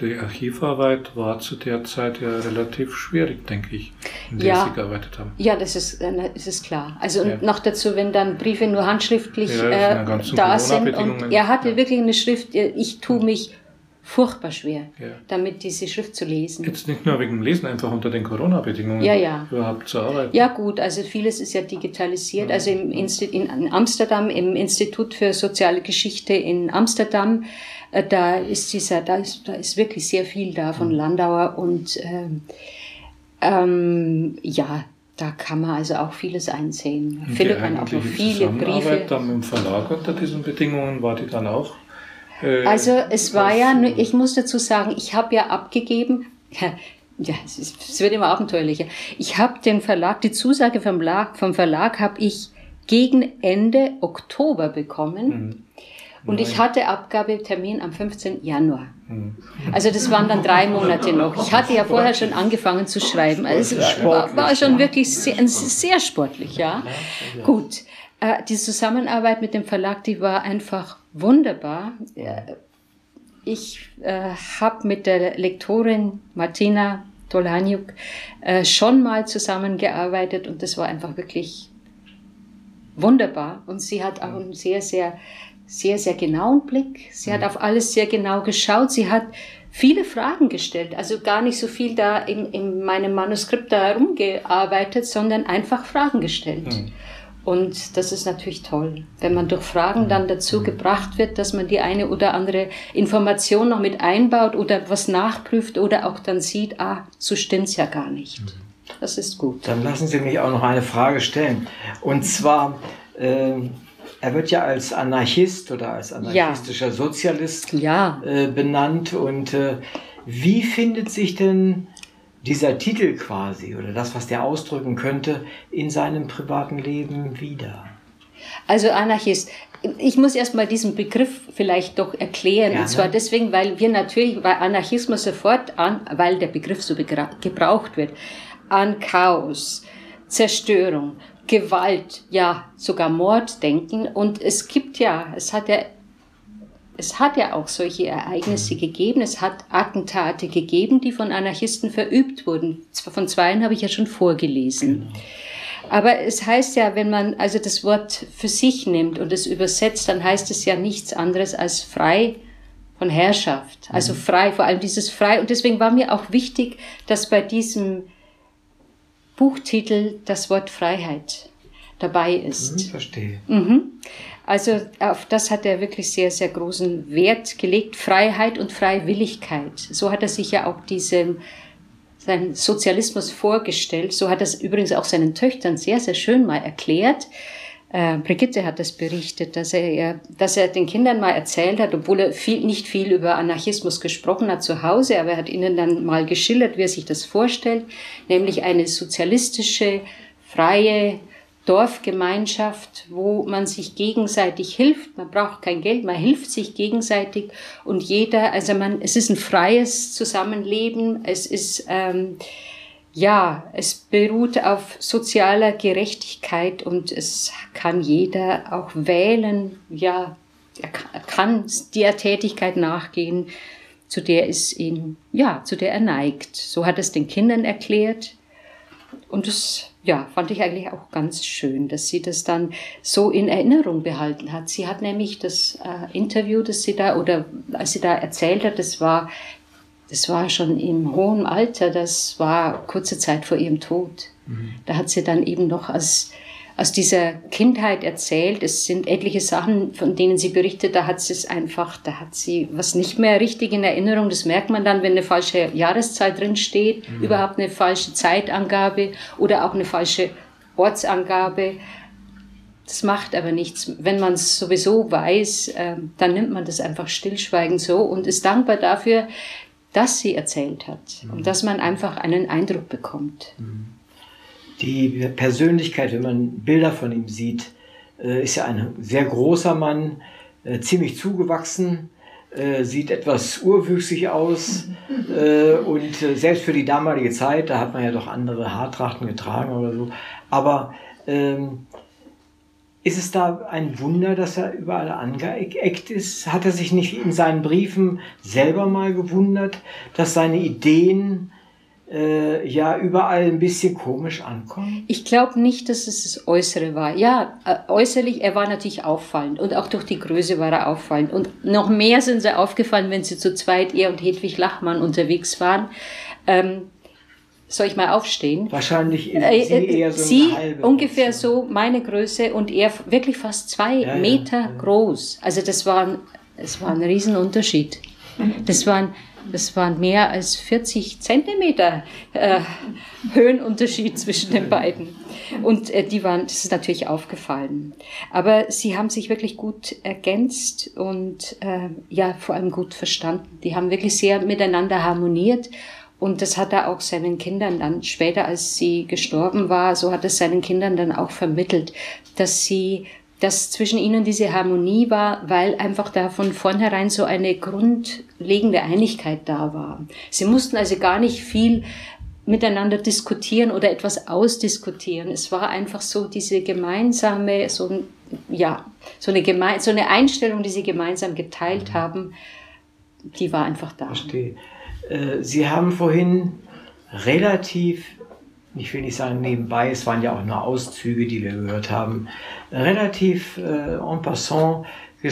die Archivarbeit war zu der Zeit ja relativ schwierig, denke ich, in der ja, Sie gearbeitet haben. Ja, das ist, äh, das ist klar. Also ja. und noch dazu, wenn dann Briefe nur handschriftlich ja, äh, da sind und er hatte wirklich eine Schrift, äh, ich tue mich furchtbar schwer, damit diese Schrift zu lesen. Jetzt nicht nur wegen dem Lesen, einfach unter den Corona-Bedingungen ja, ja. überhaupt zu arbeiten. Ja gut, also vieles ist ja digitalisiert. Also im Insti in Amsterdam, im Institut für soziale Geschichte in Amsterdam, da ist dieser, da ist, da ist wirklich sehr viel da von. Landauer und ähm, ähm, ja, da kann man also auch vieles einsehen. Und Philipp hat auch viele Briefe. dann mit dem Verlag unter diesen Bedingungen war die dann auch. Äh, also es war ja, ich muss dazu sagen, ich habe ja abgegeben, ja, es, ist, es, wird immer abenteuerlicher. Ich habe den Verlag, die Zusage vom Verlag, vom Verlag habe ich gegen Ende Oktober bekommen. Mhm. Und ich hatte Abgabetermin am 15. Januar. Mhm. Also das waren dann drei Monate noch. Ich hatte ja vorher schon angefangen zu schreiben. Also war, war schon wirklich sehr, sehr sportlich, ja. Gut. Äh, die Zusammenarbeit mit dem Verlag, die war einfach wunderbar. Ich äh, habe mit der Lektorin Martina Tolaniuk äh, schon mal zusammengearbeitet und das war einfach wirklich wunderbar. Und sie hat auch einen sehr, sehr sehr, sehr genauen Blick. Sie hat mhm. auf alles sehr genau geschaut. Sie hat viele Fragen gestellt, also gar nicht so viel da in, in meinem Manuskript da herumgearbeitet, sondern einfach Fragen gestellt. Mhm. Und das ist natürlich toll, wenn man durch Fragen dann dazu mhm. gebracht wird, dass man die eine oder andere Information noch mit einbaut oder was nachprüft oder auch dann sieht, ah, so stimmt's ja gar nicht. Das ist gut. Dann lassen Sie mich auch noch eine Frage stellen. Und zwar, äh, er wird ja als Anarchist oder als anarchistischer ja. Sozialist ja. Äh, benannt. Und äh, wie findet sich denn dieser Titel quasi oder das, was der ausdrücken könnte, in seinem privaten Leben wieder? Also Anarchist. Ich muss erstmal diesen Begriff vielleicht doch erklären. Gerne. Und zwar deswegen, weil wir natürlich bei Anarchismus sofort an, weil der Begriff so gebraucht wird, an Chaos, Zerstörung, Gewalt, ja sogar Mord denken. Und es gibt ja, es hat ja, es hat ja auch solche Ereignisse gegeben. Es hat Attentate gegeben, die von Anarchisten verübt wurden. Von zweien habe ich ja schon vorgelesen. Genau. Aber es heißt ja, wenn man also das Wort für sich nimmt und es übersetzt, dann heißt es ja nichts anderes als frei von Herrschaft. Also mhm. frei, vor allem dieses frei. Und deswegen war mir auch wichtig, dass bei diesem Buchtitel das Wort Freiheit dabei ist. Mhm, verstehe. Mhm. Also auf das hat er wirklich sehr, sehr großen Wert gelegt. Freiheit und Freiwilligkeit. So hat er sich ja auch diesem seinen Sozialismus vorgestellt. So hat er es übrigens auch seinen Töchtern sehr, sehr schön mal erklärt. Äh, Brigitte hat das berichtet, dass er, dass er den Kindern mal erzählt hat, obwohl er viel, nicht viel über Anarchismus gesprochen hat zu Hause, aber er hat ihnen dann mal geschildert, wie er sich das vorstellt, nämlich eine sozialistische, freie Dorfgemeinschaft, wo man sich gegenseitig hilft. Man braucht kein Geld, man hilft sich gegenseitig und jeder, also man, es ist ein freies Zusammenleben, es ist ähm, ja, es beruht auf sozialer Gerechtigkeit und es kann jeder auch wählen, ja, er kann der Tätigkeit nachgehen, zu der es ihn, ja, zu der er neigt. So hat es den Kindern erklärt. Und das, ja, fand ich eigentlich auch ganz schön, dass sie das dann so in Erinnerung behalten hat. Sie hat nämlich das äh, Interview, das sie da, oder als sie da erzählt hat, das war das war schon im hohen Alter, das war kurze Zeit vor ihrem Tod. Mhm. Da hat sie dann eben noch aus, aus dieser Kindheit erzählt. Es sind etliche Sachen, von denen sie berichtet, da hat sie es einfach, da hat sie was nicht mehr richtig in Erinnerung. Das merkt man dann, wenn eine falsche Jahreszeit drin steht, mhm. überhaupt eine falsche Zeitangabe oder auch eine falsche Ortsangabe. Das macht aber nichts. Wenn man es sowieso weiß, äh, dann nimmt man das einfach stillschweigend so und ist dankbar dafür, das sie erzählt hat mhm. und dass man einfach einen Eindruck bekommt. Mhm. Die Persönlichkeit, wenn man Bilder von ihm sieht, äh, ist ja ein sehr großer Mann, äh, ziemlich zugewachsen, äh, sieht etwas urwüchsig aus und selbst für die damalige Zeit, da hat man ja doch andere Haartrachten getragen oder so, aber ähm, ist es da ein Wunder, dass er überall angeeckt ist? Hat er sich nicht in seinen Briefen selber mal gewundert, dass seine Ideen äh, ja überall ein bisschen komisch ankommen? Ich glaube nicht, dass es das Äußere war. Ja, äh, äußerlich, er war natürlich auffallend und auch durch die Größe war er auffallend. Und noch mehr sind sie aufgefallen, wenn sie zu zweit, er und Hedwig Lachmann unterwegs waren. Ähm, soll ich mal aufstehen? Wahrscheinlich äh, Sie äh, eher so Sie ungefähr Größe. so meine Größe und er wirklich fast zwei ja, Meter ja, ja. groß. Also das war, das war ein Riesenunterschied. Das waren, das waren mehr als 40 Zentimeter äh, Höhenunterschied zwischen den beiden. Und äh, die waren, das ist natürlich aufgefallen. Aber sie haben sich wirklich gut ergänzt und äh, ja, vor allem gut verstanden. Die haben wirklich sehr miteinander harmoniert. Und das hat er auch seinen Kindern dann später, als sie gestorben war, so hat es seinen Kindern dann auch vermittelt, dass sie dass zwischen ihnen diese Harmonie war, weil einfach da von vornherein so eine grundlegende Einigkeit da war. Sie mussten also gar nicht viel miteinander diskutieren oder etwas ausdiskutieren. Es war einfach so diese gemeinsame, so, ja, so eine, geme so eine Einstellung, die sie gemeinsam geteilt haben, die war einfach da. Verstehe. Äh, sie haben vorhin relativ ich will nicht sagen nebenbei, es waren ja auch nur Auszüge, die wir gehört haben, relativ äh, en passant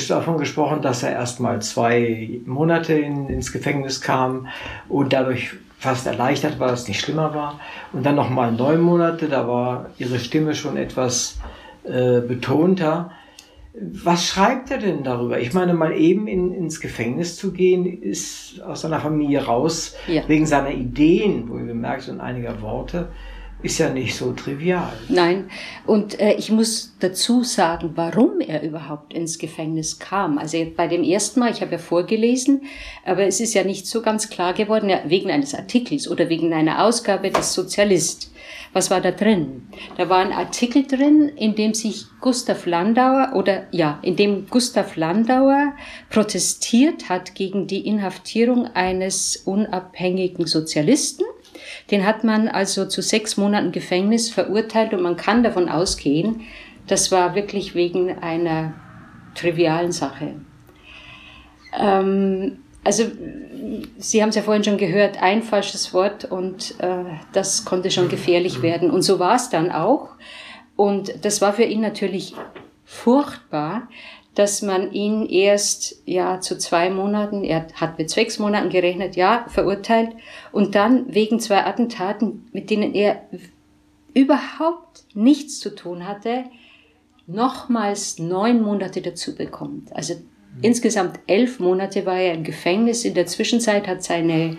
davon gesprochen, dass er erst mal zwei Monate in, ins Gefängnis kam und dadurch fast erleichtert war, dass es nicht schlimmer war. Und dann noch mal neun Monate, da war ihre Stimme schon etwas äh, betonter. Was schreibt er denn darüber? Ich meine, mal eben in, ins Gefängnis zu gehen, ist aus seiner Familie raus, ja. wegen seiner Ideen, wo ihr bemerkt, und einiger Worte ist ja nicht so trivial. Nein, und äh, ich muss dazu sagen, warum er überhaupt ins Gefängnis kam. Also bei dem ersten Mal, ich habe ja vorgelesen, aber es ist ja nicht so ganz klar geworden, ja, wegen eines Artikels oder wegen einer Ausgabe des Sozialist. Was war da drin? Da war ein Artikel drin, in dem sich Gustav Landauer oder ja, in dem Gustav Landauer protestiert hat gegen die Inhaftierung eines unabhängigen Sozialisten den hat man also zu sechs Monaten Gefängnis verurteilt und man kann davon ausgehen, das war wirklich wegen einer trivialen Sache. Ähm, also, Sie haben es ja vorhin schon gehört, ein falsches Wort und äh, das konnte schon gefährlich werden. Und so war es dann auch. Und das war für ihn natürlich furchtbar, dass man ihn erst ja zu zwei Monaten, er hat mit sechs Monaten gerechnet, ja, verurteilt und dann wegen zwei Attentaten, mit denen er überhaupt nichts zu tun hatte, nochmals neun Monate dazu bekommt. Also. Insgesamt elf Monate war er im Gefängnis. In der Zwischenzeit hat seine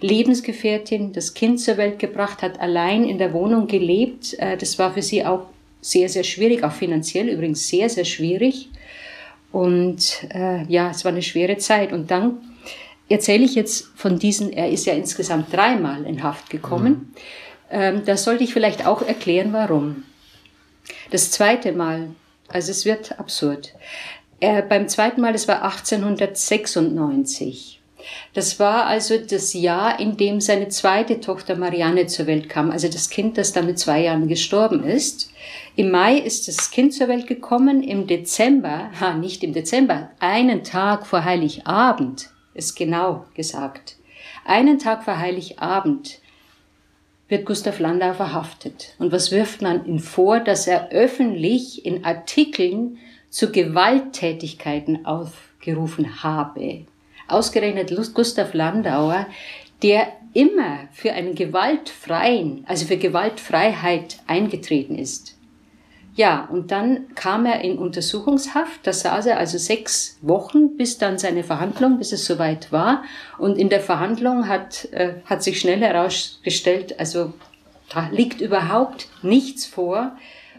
Lebensgefährtin das Kind zur Welt gebracht, hat allein in der Wohnung gelebt. Äh, das war für sie auch sehr, sehr schwierig, auch finanziell übrigens sehr, sehr schwierig. Und äh, ja, es war eine schwere Zeit. Und dann erzähle ich jetzt von diesen, er ist ja insgesamt dreimal in Haft gekommen. Mhm. Ähm, da sollte ich vielleicht auch erklären, warum. Das zweite Mal, also es wird absurd. Er, beim zweiten Mal, das war 1896. Das war also das Jahr, in dem seine zweite Tochter Marianne zur Welt kam, also das Kind, das dann mit zwei Jahren gestorben ist. Im Mai ist das Kind zur Welt gekommen, im Dezember, ha, nicht im Dezember, einen Tag vor Heiligabend, ist genau gesagt. Einen Tag vor Heiligabend wird Gustav Landau verhaftet. Und was wirft man ihm vor, dass er öffentlich in Artikeln zu Gewalttätigkeiten aufgerufen habe? Ausgerechnet Gustav Landauer, der immer für einen gewaltfreien, also für Gewaltfreiheit eingetreten ist. Ja, und dann kam er in Untersuchungshaft. Da saß er also sechs Wochen, bis dann seine Verhandlung, bis es soweit war. Und in der Verhandlung hat, äh, hat sich schnell herausgestellt, also da liegt überhaupt nichts vor.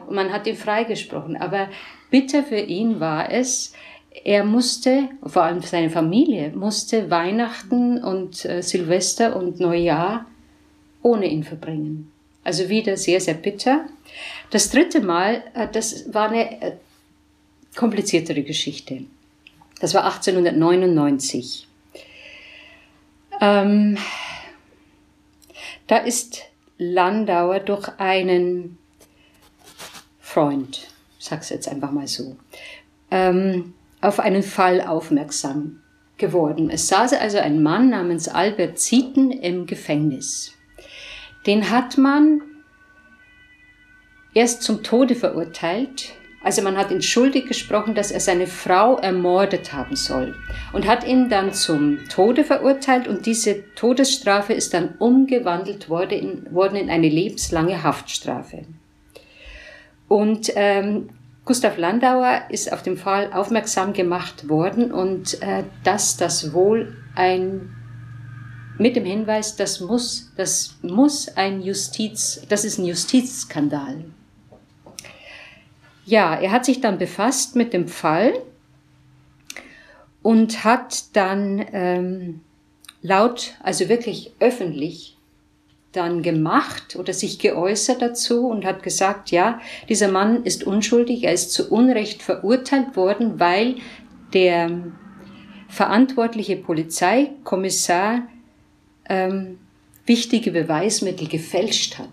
Und man hat ihn freigesprochen. Aber bitter für ihn war es, er musste, vor allem seine Familie, musste Weihnachten und äh, Silvester und Neujahr ohne ihn verbringen. Also wieder sehr, sehr bitter. Das dritte Mal, äh, das war eine äh, kompliziertere Geschichte. Das war 1899. Ähm, da ist Landauer durch einen Freund, sag's jetzt einfach mal so, ähm, auf einen Fall aufmerksam geworden. Es saß also ein Mann namens Albert Zieten im Gefängnis. Den hat man erst zum Tode verurteilt. Also man hat ihn schuldig gesprochen, dass er seine Frau ermordet haben soll und hat ihn dann zum Tode verurteilt und diese Todesstrafe ist dann umgewandelt worden in, worden in eine lebenslange Haftstrafe. Und ähm, Gustav Landauer ist auf den Fall aufmerksam gemacht worden und äh, dass das wohl ein mit dem Hinweis, das muss, das muss ein Justiz, das ist ein Justizskandal. Ja, er hat sich dann befasst mit dem Fall und hat dann ähm, laut, also wirklich öffentlich dann gemacht oder sich geäußert dazu und hat gesagt, ja, dieser Mann ist unschuldig, er ist zu Unrecht verurteilt worden, weil der verantwortliche Polizeikommissar ähm, wichtige Beweismittel gefälscht hat.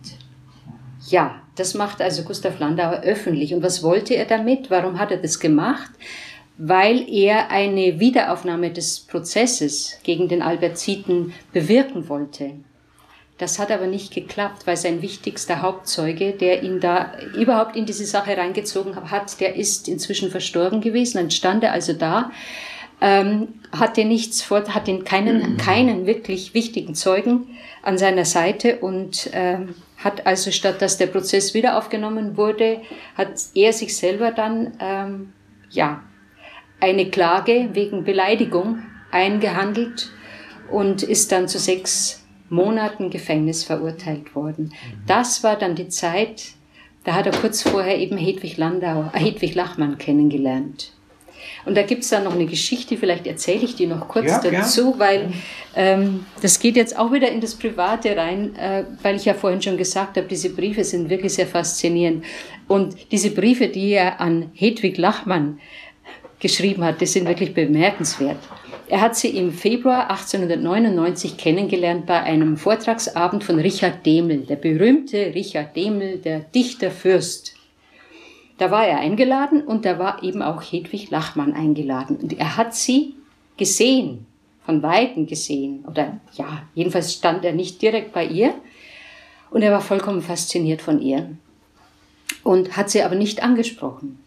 Ja, das macht also Gustav Landauer öffentlich. Und was wollte er damit? Warum hat er das gemacht? Weil er eine Wiederaufnahme des Prozesses gegen den Albert Zieten bewirken wollte. Das hat aber nicht geklappt, weil sein wichtigster Hauptzeuge, der ihn da überhaupt in diese Sache reingezogen hat, der ist inzwischen verstorben gewesen. Dann stand er also da, ähm, hatte nichts vor, hatte keinen, keinen wirklich wichtigen Zeugen an seiner Seite und ähm, hat also statt dass der Prozess wieder aufgenommen wurde, hat er sich selber dann ähm, ja eine Klage wegen Beleidigung eingehandelt und ist dann zu sechs Monaten Gefängnis verurteilt worden. Das war dann die Zeit, da hat er kurz vorher eben Hedwig Landau, äh, Hedwig Lachmann kennengelernt. Und da gibt es dann noch eine Geschichte, vielleicht erzähle ich die noch kurz ja, dazu, ja. weil ähm, das geht jetzt auch wieder in das Private rein, äh, weil ich ja vorhin schon gesagt habe, diese Briefe sind wirklich sehr faszinierend. Und diese Briefe, die er an Hedwig Lachmann geschrieben hat, die sind wirklich bemerkenswert. Er hat sie im Februar 1899 kennengelernt bei einem Vortragsabend von Richard Demel, der berühmte Richard Demel, der Dichterfürst. Da war er eingeladen und da war eben auch Hedwig Lachmann eingeladen. Und er hat sie gesehen, von Weitem gesehen. Oder ja, jedenfalls stand er nicht direkt bei ihr. Und er war vollkommen fasziniert von ihr. Und hat sie aber nicht angesprochen.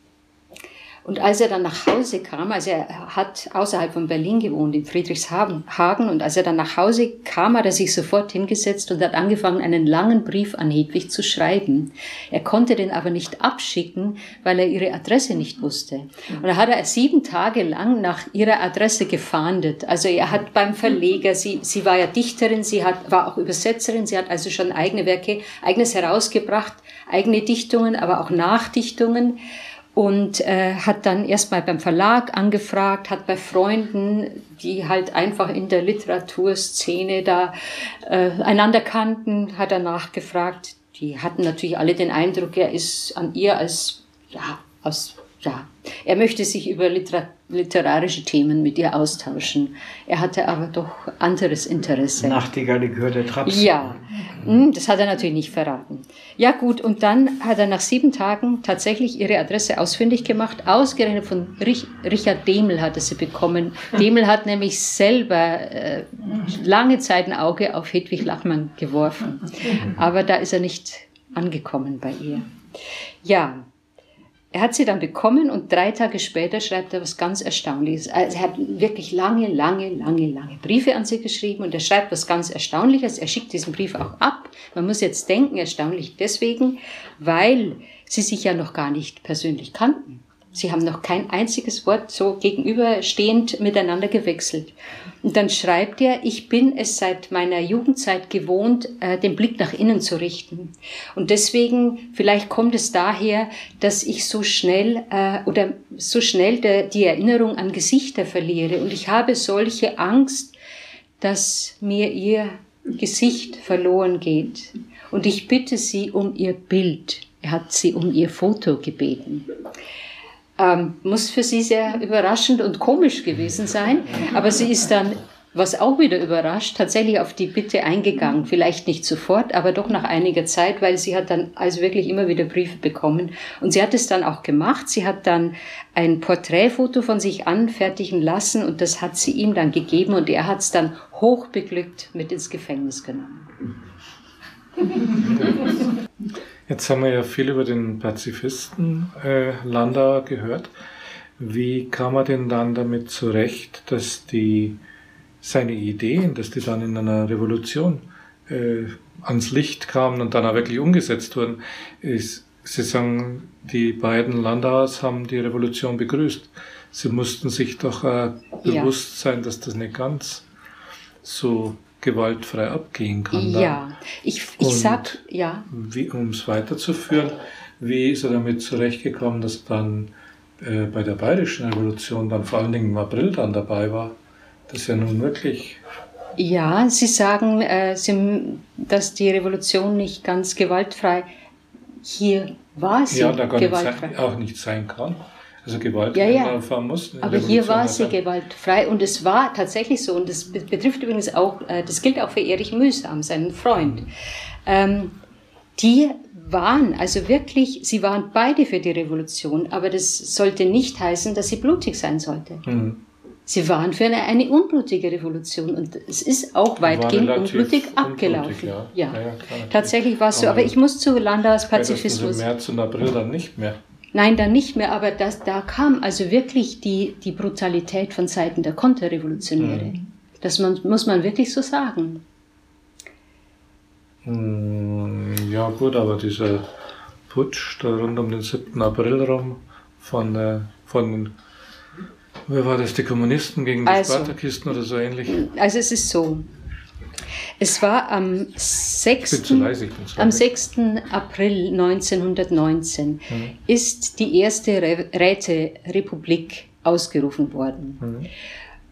Und als er dann nach Hause kam, also er hat außerhalb von Berlin gewohnt, in Friedrichshagen, und als er dann nach Hause kam, hat er sich sofort hingesetzt und hat angefangen, einen langen Brief an Hedwig zu schreiben. Er konnte den aber nicht abschicken, weil er ihre Adresse nicht wusste. Und da hat er sieben Tage lang nach ihrer Adresse gefahndet. Also er hat beim Verleger, sie, sie war ja Dichterin, sie hat, war auch Übersetzerin, sie hat also schon eigene Werke, eigenes herausgebracht, eigene Dichtungen, aber auch Nachdichtungen und äh, hat dann erstmal beim Verlag angefragt, hat bei Freunden, die halt einfach in der Literaturszene da äh, einander kannten, hat er nachgefragt. Die hatten natürlich alle den Eindruck, er ist an ihr als, ja, als, ja, er möchte sich über Liter literarische Themen mit ihr austauschen. Er hatte aber doch anderes Interesse. Nachtigalle gehört der Traps. Ja, hm, das hat er natürlich nicht verraten. Ja gut, und dann hat er nach sieben Tagen tatsächlich ihre Adresse ausfindig gemacht. Ausgerechnet von Rich Richard Demel hat er sie bekommen. Demel hat nämlich selber äh, lange Zeit ein Auge auf Hedwig Lachmann geworfen. Aber da ist er nicht angekommen bei ihr. Ja, er hat sie dann bekommen und drei Tage später schreibt er was ganz Erstaunliches. Also er hat wirklich lange, lange, lange, lange Briefe an sie geschrieben und er schreibt was ganz Erstaunliches. Er schickt diesen Brief auch ab. Man muss jetzt denken, erstaunlich deswegen, weil sie sich ja noch gar nicht persönlich kannten. Sie haben noch kein einziges Wort so gegenüberstehend miteinander gewechselt. Und dann schreibt er, ich bin es seit meiner Jugendzeit gewohnt, äh, den Blick nach innen zu richten. Und deswegen, vielleicht kommt es daher, dass ich so schnell äh, oder so schnell die Erinnerung an Gesichter verliere. Und ich habe solche Angst, dass mir ihr Gesicht verloren geht. Und ich bitte sie um ihr Bild. Er hat sie um ihr Foto gebeten. Ähm, muss für sie sehr überraschend und komisch gewesen sein. Aber sie ist dann, was auch wieder überrascht, tatsächlich auf die Bitte eingegangen. Vielleicht nicht sofort, aber doch nach einiger Zeit, weil sie hat dann also wirklich immer wieder Briefe bekommen. Und sie hat es dann auch gemacht. Sie hat dann ein Porträtfoto von sich anfertigen lassen und das hat sie ihm dann gegeben und er hat es dann hochbeglückt mit ins Gefängnis genommen. Jetzt haben wir ja viel über den Pazifisten äh, Landauer gehört. Wie kam er denn dann damit zurecht, dass die seine Ideen, dass die dann in einer Revolution äh, ans Licht kamen und dann auch wirklich umgesetzt wurden? Ist, Sie sagen, die beiden Landauers haben die Revolution begrüßt. Sie mussten sich doch äh, bewusst ja. sein, dass das nicht ganz so gewaltfrei abgehen kann. Ja, ich, ich sag, ja. Um es weiterzuführen, wie ist er damit zurechtgekommen, dass dann äh, bei der Bayerischen Revolution dann vor allen Dingen im April dann dabei war? Das ist ja nun wirklich ja, Sie sagen, äh, Sie, dass die Revolution nicht ganz gewaltfrei hier war sie ja, da gar gewaltfrei. Nicht sein, auch nicht sein kann. Also Gewalt ja, ja. erfahren muss. Aber hier war sie gewaltfrei und es war tatsächlich so und das betrifft übrigens auch, äh, das gilt auch für Erich Mühsam, seinen Freund. Ähm, die waren, also wirklich, sie waren beide für die Revolution, aber das sollte nicht heißen, dass sie blutig sein sollte. Mhm. Sie waren für eine, eine, unblutige Revolution und es ist auch weitgehend unblutig abgelaufen. Unblutig, ja. Ja. Ja, Tatsächlich war es so, aber ich muss zu Landaus Pazifismus. Im März und April dann nicht mehr. Nein, dann nicht mehr, aber das, da kam also wirklich die, die Brutalität von Seiten der Konterrevolutionäre. Mhm. Das man, muss man wirklich so sagen. Hm, ja gut, aber dieser Putsch da rund um den 7. April rum von, äh, von Wer war das? Die Kommunisten gegen die also, Spartakisten oder so ähnlich? Also es ist so. Es war am 6. Leise, am 6. April 1919 mhm. ist die erste Räterepublik ausgerufen worden. Mhm.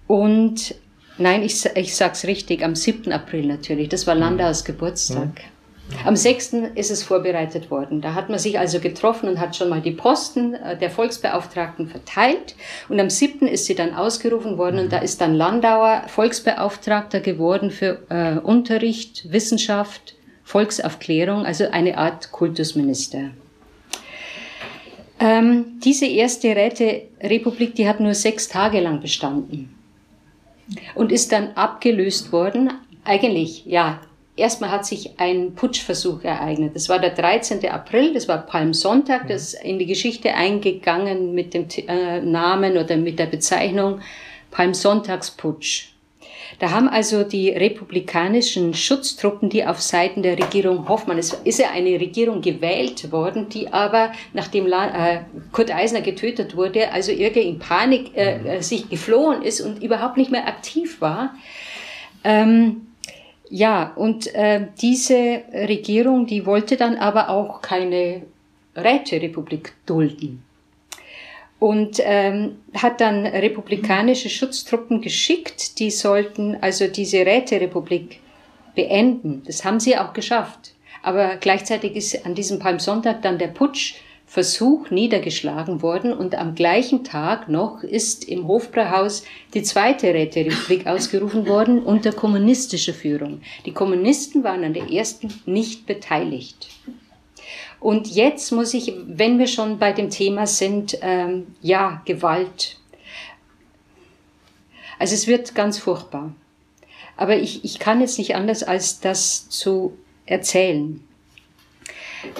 Und nein, ich, ich sage es richtig, am 7. April natürlich, das war Landaus Geburtstag. Mhm. Am 6. ist es vorbereitet worden. Da hat man sich also getroffen und hat schon mal die Posten äh, der Volksbeauftragten verteilt. Und am 7. ist sie dann ausgerufen worden und da ist dann Landauer Volksbeauftragter geworden für äh, Unterricht, Wissenschaft, Volksaufklärung, also eine Art Kultusminister. Ähm, diese erste Räterepublik, die hat nur sechs Tage lang bestanden und ist dann abgelöst worden. Eigentlich, ja, Erstmal hat sich ein Putschversuch ereignet. Das war der 13. April, das war Palmsonntag, das ist in die Geschichte eingegangen mit dem äh, Namen oder mit der Bezeichnung Palmsonntagsputsch. Da haben also die republikanischen Schutztruppen, die auf Seiten der Regierung Hoffmann, es ist ja eine Regierung gewählt worden, die aber, nachdem äh, Kurt Eisner getötet wurde, also irgendwie in Panik äh, äh, sich geflohen ist und überhaupt nicht mehr aktiv war. Ähm, ja, und äh, diese Regierung, die wollte dann aber auch keine Räterepublik dulden und ähm, hat dann republikanische Schutztruppen geschickt, die sollten also diese Räterepublik beenden. Das haben sie auch geschafft. Aber gleichzeitig ist an diesem Palmsonntag dann der Putsch Versuch niedergeschlagen worden und am gleichen Tag noch ist im Hofbräuhaus die zweite Räterepublik ausgerufen worden unter kommunistischer Führung. Die Kommunisten waren an der ersten nicht beteiligt. Und jetzt muss ich, wenn wir schon bei dem Thema sind, ähm, ja, Gewalt. Also es wird ganz furchtbar. Aber ich, ich kann jetzt nicht anders als das zu erzählen.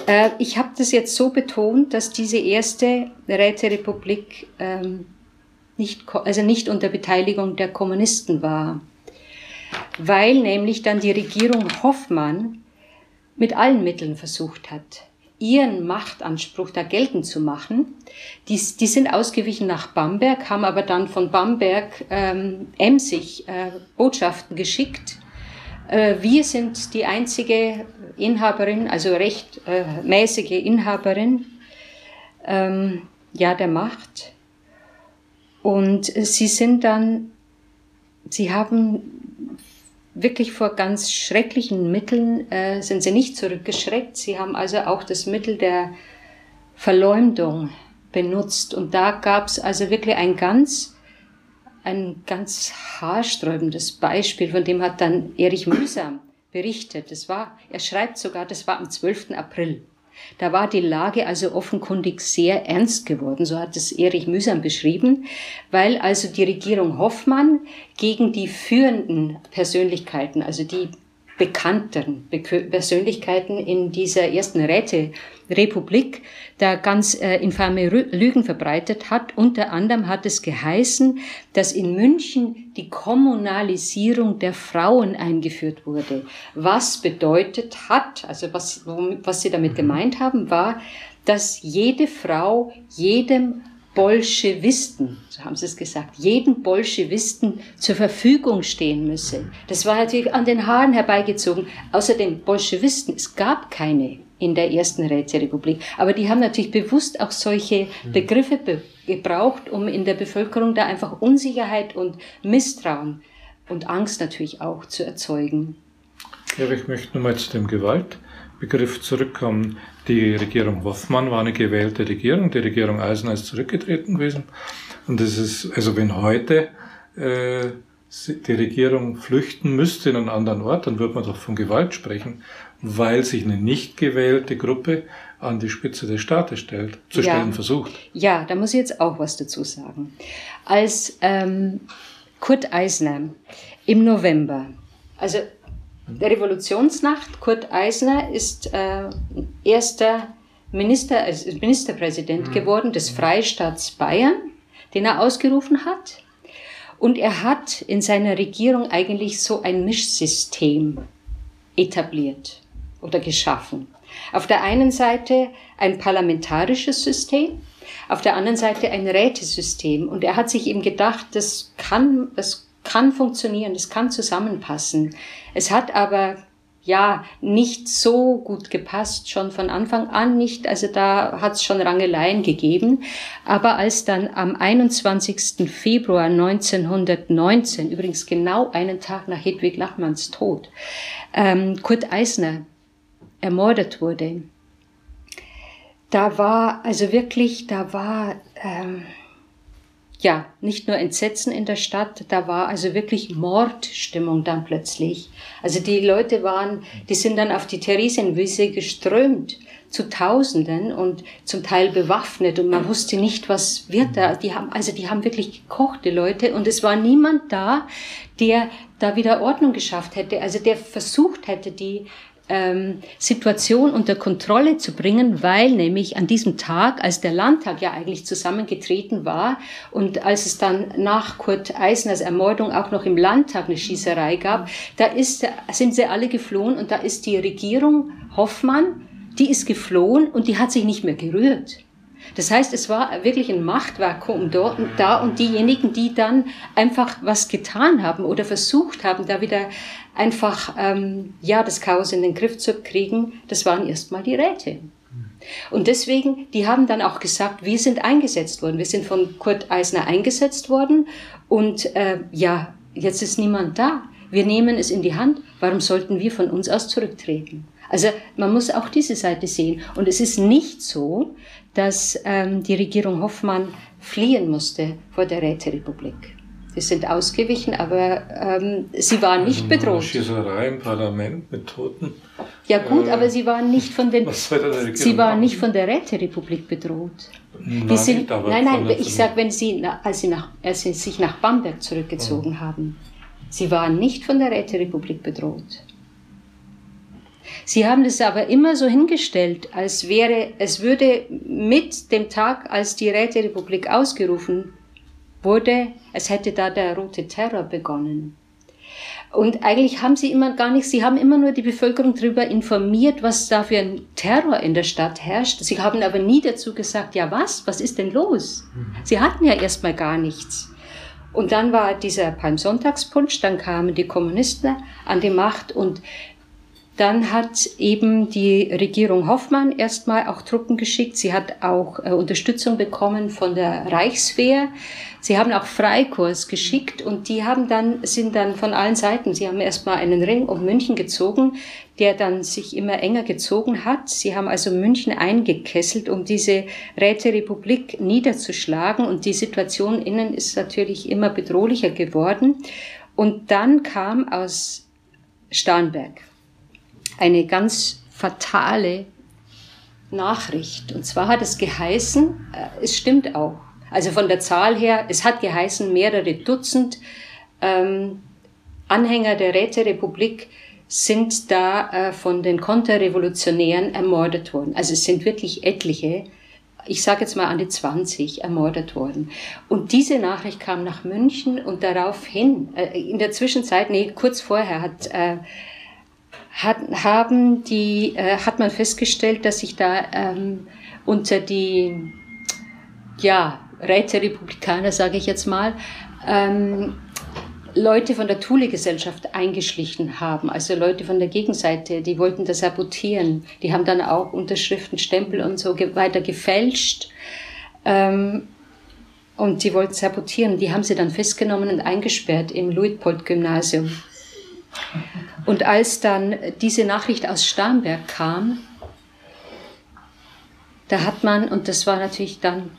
Äh, ich habe das jetzt so betont, dass diese erste Räterepublik ähm, nicht, also nicht unter Beteiligung der Kommunisten war, weil nämlich dann die Regierung Hoffmann mit allen Mitteln versucht hat, ihren Machtanspruch da geltend zu machen. Die, die sind ausgewichen nach Bamberg, haben aber dann von Bamberg ähm, emsig äh, Botschaften geschickt. Äh, wir sind die einzige Inhaberin, also recht äh, Inhaberin ähm, ja, der Macht. Und sie sind dann, sie haben wirklich vor ganz schrecklichen Mitteln, äh, sind sie nicht zurückgeschreckt. Sie haben also auch das Mittel der Verleumdung benutzt. Und da gab es also wirklich ein ganz, ein ganz haarsträubendes Beispiel, von dem hat dann Erich Mühsam berichtet. Das war, er schreibt sogar, das war am 12. April. Da war die Lage also offenkundig sehr ernst geworden, so hat es Erich Mühsam beschrieben, weil also die Regierung Hoffmann gegen die führenden Persönlichkeiten, also die bekannteren Persönlichkeiten in dieser ersten Räterepublik da ganz äh, infame Lügen verbreitet hat. Unter anderem hat es geheißen, dass in München die Kommunalisierung der Frauen eingeführt wurde. Was bedeutet hat, also was, was sie damit gemeint haben, war, dass jede Frau jedem Bolschewisten, so haben sie es gesagt, jeden Bolschewisten zur Verfügung stehen müsse. Das war natürlich an den Haaren herbeigezogen. Außerdem Bolschewisten, es gab keine in der ersten Räterepublik. Aber die haben natürlich bewusst auch solche Begriffe be gebraucht, um in der Bevölkerung da einfach Unsicherheit und Misstrauen und Angst natürlich auch zu erzeugen. Ja, ich möchte nochmal zu dem Gewaltbegriff zurückkommen. Die Regierung Hoffmann war eine gewählte Regierung, die Regierung Eisner ist zurückgetreten gewesen. Und das ist, also wenn heute äh, die Regierung flüchten müsste in einen anderen Ort, dann würde man doch von Gewalt sprechen, weil sich eine nicht gewählte Gruppe an die Spitze des Staates stellt, zu ja. stellen versucht. Ja, da muss ich jetzt auch was dazu sagen. Als ähm, Kurt Eisner im November, also der Revolutionsnacht, Kurt Eisner ist äh, erster Minister, also Ministerpräsident mhm. geworden des Freistaats Bayern, den er ausgerufen hat. Und er hat in seiner Regierung eigentlich so ein Mischsystem etabliert oder geschaffen. Auf der einen Seite ein parlamentarisches System, auf der anderen Seite ein Rätesystem. Und er hat sich eben gedacht, das kann, das kann funktionieren, das kann zusammenpassen. Es hat aber ja, nicht so gut gepasst, schon von Anfang an nicht. Also da hat es schon Rangeleien gegeben. Aber als dann am 21. Februar 1919, übrigens genau einen Tag nach Hedwig Lachmanns Tod, ähm, Kurt Eisner ermordet wurde, da war, also wirklich, da war, ähm, ja, nicht nur Entsetzen in der Stadt, da war also wirklich Mordstimmung dann plötzlich. Also die Leute waren, die sind dann auf die Theresienwiese geströmt zu Tausenden und zum Teil bewaffnet und man wusste nicht, was wird da. Die haben, also die haben wirklich gekocht, die Leute, und es war niemand da, der da wieder Ordnung geschafft hätte, also der versucht hätte, die ähm, Situation unter Kontrolle zu bringen, weil nämlich an diesem Tag, als der Landtag ja eigentlich zusammengetreten war und als es dann nach Kurt Eisners Ermordung auch noch im Landtag eine Schießerei gab, da ist, sind sie alle geflohen und da ist die Regierung Hoffmann, die ist geflohen und die hat sich nicht mehr gerührt. Das heißt, es war wirklich ein Machtvakuum dort und da und diejenigen, die dann einfach was getan haben oder versucht haben, da wieder einfach ähm, ja das Chaos in den Griff zu kriegen, das waren erstmal die Räte. Und deswegen, die haben dann auch gesagt, wir sind eingesetzt worden, wir sind von Kurt Eisner eingesetzt worden und äh, ja, jetzt ist niemand da. Wir nehmen es in die Hand. Warum sollten wir von uns aus zurücktreten? Also man muss auch diese Seite sehen. Und es ist nicht so, dass ähm, die Regierung Hoffmann fliehen musste vor der Räterepublik. Sie sind ausgewichen, aber ähm, sie waren nicht also bedroht. Schießerei im Parlament mit Toten. Ja gut, äh, aber sie waren nicht von den, sie waren nicht von der Räterepublik bedroht. Nein, die sind, nein, nein, ich sage, wenn sie, als sie, nach, als sie sich nach Bamberg zurückgezogen oh. haben, sie waren nicht von der Räterepublik bedroht. Sie haben es aber immer so hingestellt, als wäre, es würde mit dem Tag, als die Räterepublik ausgerufen wurde, es hätte da der rote Terror begonnen. Und eigentlich haben sie immer gar nicht, sie haben immer nur die Bevölkerung darüber informiert, was da für ein Terror in der Stadt herrscht. Sie haben aber nie dazu gesagt, ja was, was ist denn los? Mhm. Sie hatten ja erstmal gar nichts. Und dann war dieser Palmsonntagspunsch, dann kamen die Kommunisten an die Macht und dann hat eben die Regierung Hoffmann erstmal auch Truppen geschickt. Sie hat auch äh, Unterstützung bekommen von der Reichswehr. Sie haben auch Freikorps geschickt und die haben dann, sind dann von allen Seiten, sie haben erstmal einen Ring um München gezogen, der dann sich immer enger gezogen hat. Sie haben also München eingekesselt, um diese Räterepublik niederzuschlagen und die Situation innen ist natürlich immer bedrohlicher geworden. Und dann kam aus Starnberg eine ganz fatale Nachricht. Und zwar hat es geheißen, äh, es stimmt auch, also von der Zahl her, es hat geheißen, mehrere Dutzend ähm, Anhänger der Räterepublik sind da äh, von den Konterrevolutionären ermordet worden. Also es sind wirklich etliche, ich sage jetzt mal an die 20 ermordet worden. Und diese Nachricht kam nach München und daraufhin, äh, in der Zwischenzeit, nee, kurz vorher hat äh, hat, haben die, äh, hat man festgestellt, dass sich da ähm, unter die ja, Räterepublikaner, sage ich jetzt mal, ähm, Leute von der Thule-Gesellschaft eingeschlichen haben, also Leute von der Gegenseite, die wollten das sabotieren. Die haben dann auch Unterschriften, Stempel und so weiter gefälscht. Ähm, und die wollten sabotieren. Die haben sie dann festgenommen und eingesperrt im Luitpold-Gymnasium. Und als dann diese Nachricht aus Starnberg kam, da hat man, und das war natürlich dann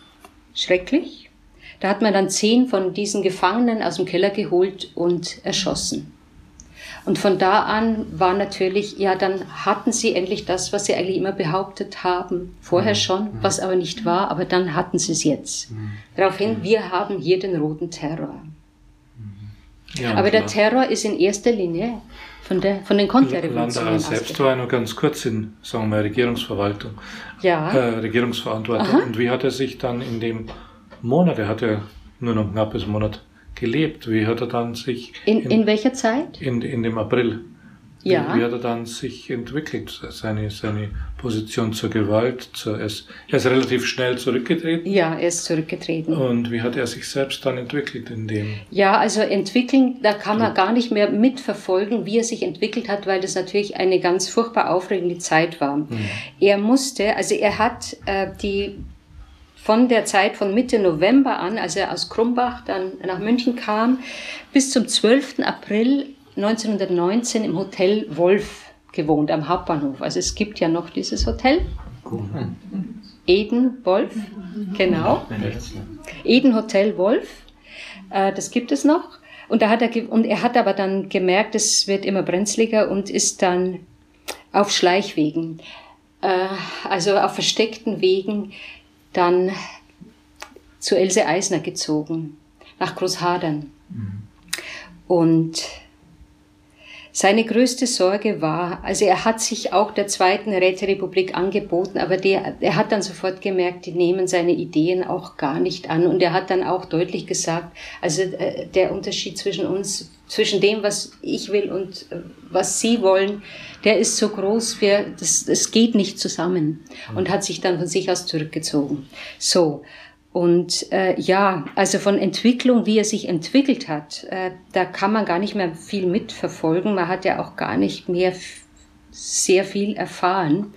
schrecklich, da hat man dann zehn von diesen Gefangenen aus dem Keller geholt und erschossen. Und von da an war natürlich, ja, dann hatten sie endlich das, was sie eigentlich immer behauptet haben, vorher mhm. schon, mhm. was aber nicht war, aber dann hatten sie es jetzt. Mhm. Daraufhin, wir haben hier den roten Terror. Ja, aber der Terror ist in erster Linie von, der, von den Konterrevolutionen. Selbst war nur ganz kurz in, sagen wir, Regierungsverwaltung, ja. äh, Regierungsverantwortung. Aha. Und wie hat er sich dann in dem Monat, er hat ja nur noch ein knappes Monat gelebt, wie hat er dann sich... In, in, in welcher Zeit? In, in dem April. Ja. Wie, wie, hat er dann sich entwickelt, seine, seine Position zur Gewalt? Zur, er, ist, er ist relativ schnell zurückgetreten. Ja, er ist zurückgetreten. Und wie hat er sich selbst dann entwickelt in dem? Ja, also entwickeln, da kann man gar nicht mehr mitverfolgen, wie er sich entwickelt hat, weil das natürlich eine ganz furchtbar aufregende Zeit war. Mhm. Er musste, also er hat äh, die von der Zeit von Mitte November an, als er aus Krumbach dann nach München kam, bis zum 12. April 1919 im Hotel Wolf gewohnt, am Hauptbahnhof. Also es gibt ja noch dieses Hotel. Eden Wolf, genau. Eden Hotel Wolf, äh, das gibt es noch. Und, da hat er, und er hat aber dann gemerkt, es wird immer brenzliger und ist dann auf Schleichwegen, äh, also auf versteckten Wegen, dann zu Else Eisner gezogen, nach Großhadern. Mhm. Und seine größte Sorge war, also er hat sich auch der Zweiten Räterepublik angeboten, aber der, er hat dann sofort gemerkt, die nehmen seine Ideen auch gar nicht an. Und er hat dann auch deutlich gesagt, also äh, der Unterschied zwischen uns, zwischen dem, was ich will und äh, was Sie wollen, der ist so groß, wir, das, das geht nicht zusammen. Und hat sich dann von sich aus zurückgezogen. So. Und äh, ja, also von Entwicklung, wie er sich entwickelt hat, äh, da kann man gar nicht mehr viel mitverfolgen. Man hat ja auch gar nicht mehr sehr viel erfahren.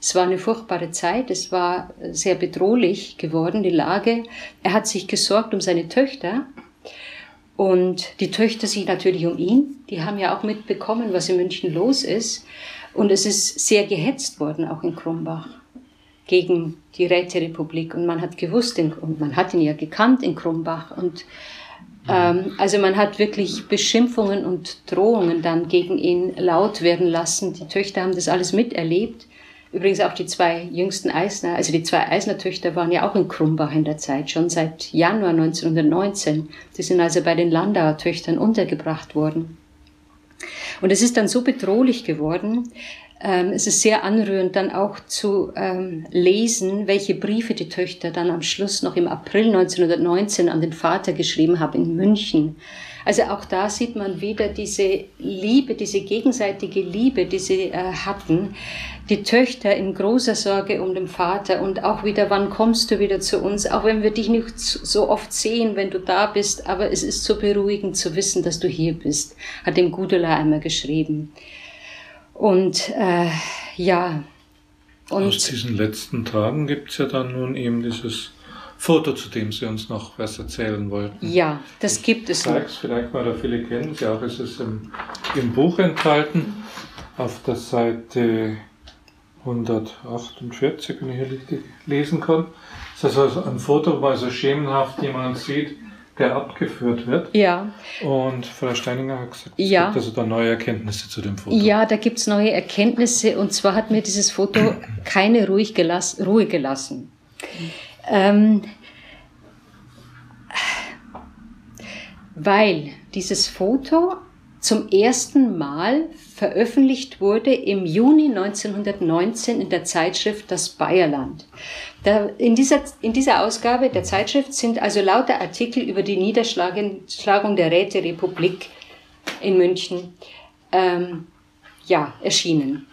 Es war eine furchtbare Zeit, es war sehr bedrohlich geworden, die Lage. Er hat sich gesorgt um seine Töchter und die Töchter sich natürlich um ihn. Die haben ja auch mitbekommen, was in München los ist. Und es ist sehr gehetzt worden, auch in Krumbach gegen die Räterepublik. Und man hat gewusst, und man hat ihn ja gekannt in Krumbach. Und ähm, also man hat wirklich Beschimpfungen und Drohungen dann gegen ihn laut werden lassen. Die Töchter haben das alles miterlebt. Übrigens auch die zwei jüngsten Eisner, also die zwei Eisner-Töchter waren ja auch in Krumbach in der Zeit, schon seit Januar 1919. Die sind also bei den Landauer Töchtern untergebracht worden. Und es ist dann so bedrohlich geworden, ähm, es ist sehr anrührend dann auch zu ähm, lesen, welche Briefe die Töchter dann am Schluss noch im April 1919 an den Vater geschrieben haben in München. Also auch da sieht man wieder diese Liebe, diese gegenseitige Liebe, die sie äh, hatten. Die Töchter in großer Sorge um den Vater und auch wieder, wann kommst du wieder zu uns? Auch wenn wir dich nicht so oft sehen, wenn du da bist, aber es ist so beruhigend zu wissen, dass du hier bist, hat dem Gudula einmal geschrieben. Und äh, ja. Und Aus diesen letzten Tagen gibt es ja dann nun eben dieses Foto, zu dem Sie uns noch was erzählen wollten. Ja, das gibt es. Ich zeige es vielleicht mal, da viele kennen es ja auch. Es ist im, im Buch enthalten, auf der Seite 148, wenn ich hier richtig lesen kann. Das ist also ein Foto, wo also schemenhaft jemand sieht, der abgeführt wird. Ja. Und Frau Steininger hat gesagt, es ja. gibt also da neue Erkenntnisse zu dem Foto. Ja, da gibt es neue Erkenntnisse und zwar hat mir dieses Foto keine Ruhe gelassen. Ruhe gelassen. Ähm, weil dieses Foto zum ersten Mal veröffentlicht wurde im Juni 1919 in der Zeitschrift Das Bayerland. Da, in, dieser, in dieser Ausgabe der Zeitschrift sind also lauter Artikel über die Niederschlagung der Räterepublik in München ähm, ja, erschienen.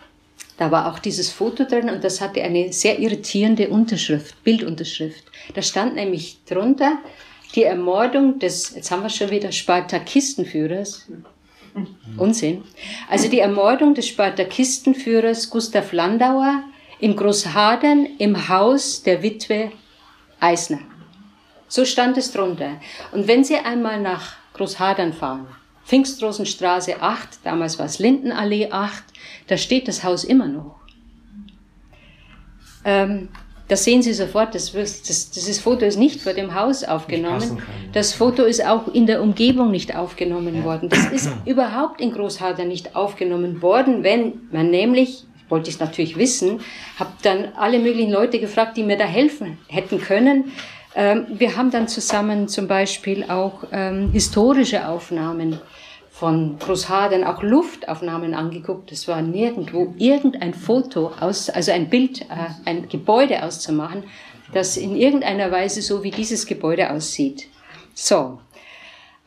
Da war auch dieses Foto drin und das hatte eine sehr irritierende Unterschrift, Bildunterschrift. Da stand nämlich drunter die Ermordung des, jetzt haben wir schon wieder, Spartakistenführers. Unsinn. Also die Ermordung des Spartakistenführers Gustav Landauer in Großhadern im Haus der Witwe Eisner. So stand es drunter. Und wenn Sie einmal nach Großhadern fahren, Pfingstrosenstraße 8, damals war es Lindenallee 8, da steht das Haus immer noch. Ähm, das sehen Sie sofort, das, das, dieses Foto ist nicht vor dem Haus aufgenommen. Das Foto ist auch in der Umgebung nicht aufgenommen worden. Das ist überhaupt in Großhadern nicht aufgenommen worden, wenn man nämlich, wollte ich es natürlich wissen, habe dann alle möglichen Leute gefragt, die mir da helfen hätten können. Ähm, wir haben dann zusammen zum Beispiel auch ähm, historische Aufnahmen von Großhaden auch Luftaufnahmen angeguckt. Es war nirgendwo irgendein Foto aus, also ein Bild, äh, ein Gebäude auszumachen, das in irgendeiner Weise so wie dieses Gebäude aussieht. So.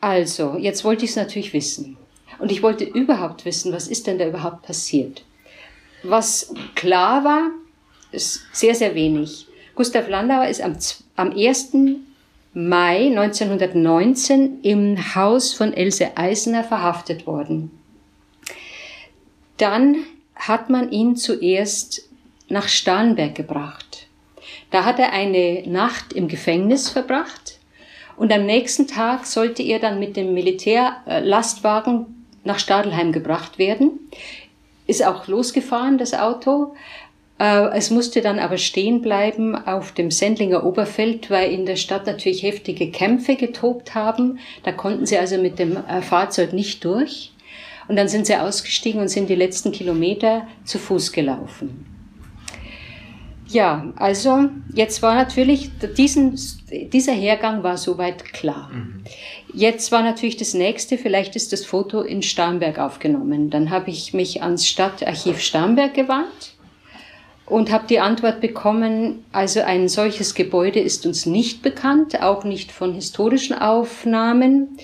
Also, jetzt wollte ich es natürlich wissen. Und ich wollte überhaupt wissen, was ist denn da überhaupt passiert? Was klar war, ist sehr, sehr wenig. Gustav Landauer ist am, am 1. Mai 1919 im Haus von Else Eisner verhaftet worden. Dann hat man ihn zuerst nach Starnberg gebracht. Da hat er eine Nacht im Gefängnis verbracht und am nächsten Tag sollte er dann mit dem Militärlastwagen nach Stadelheim gebracht werden. Ist auch losgefahren, das Auto, äh, es musste dann aber stehen bleiben auf dem Sendlinger Oberfeld, weil in der Stadt natürlich heftige Kämpfe getobt haben. Da konnten sie also mit dem äh, Fahrzeug nicht durch. Und dann sind sie ausgestiegen und sind die letzten Kilometer zu Fuß gelaufen. Ja, also jetzt war natürlich, diesen, dieser Hergang war soweit klar. Mhm. Jetzt war natürlich das nächste, vielleicht ist das Foto in Starnberg aufgenommen. Dann habe ich mich ans Stadtarchiv Starnberg gewandt und habe die Antwort bekommen, also ein solches Gebäude ist uns nicht bekannt, auch nicht von historischen Aufnahmen.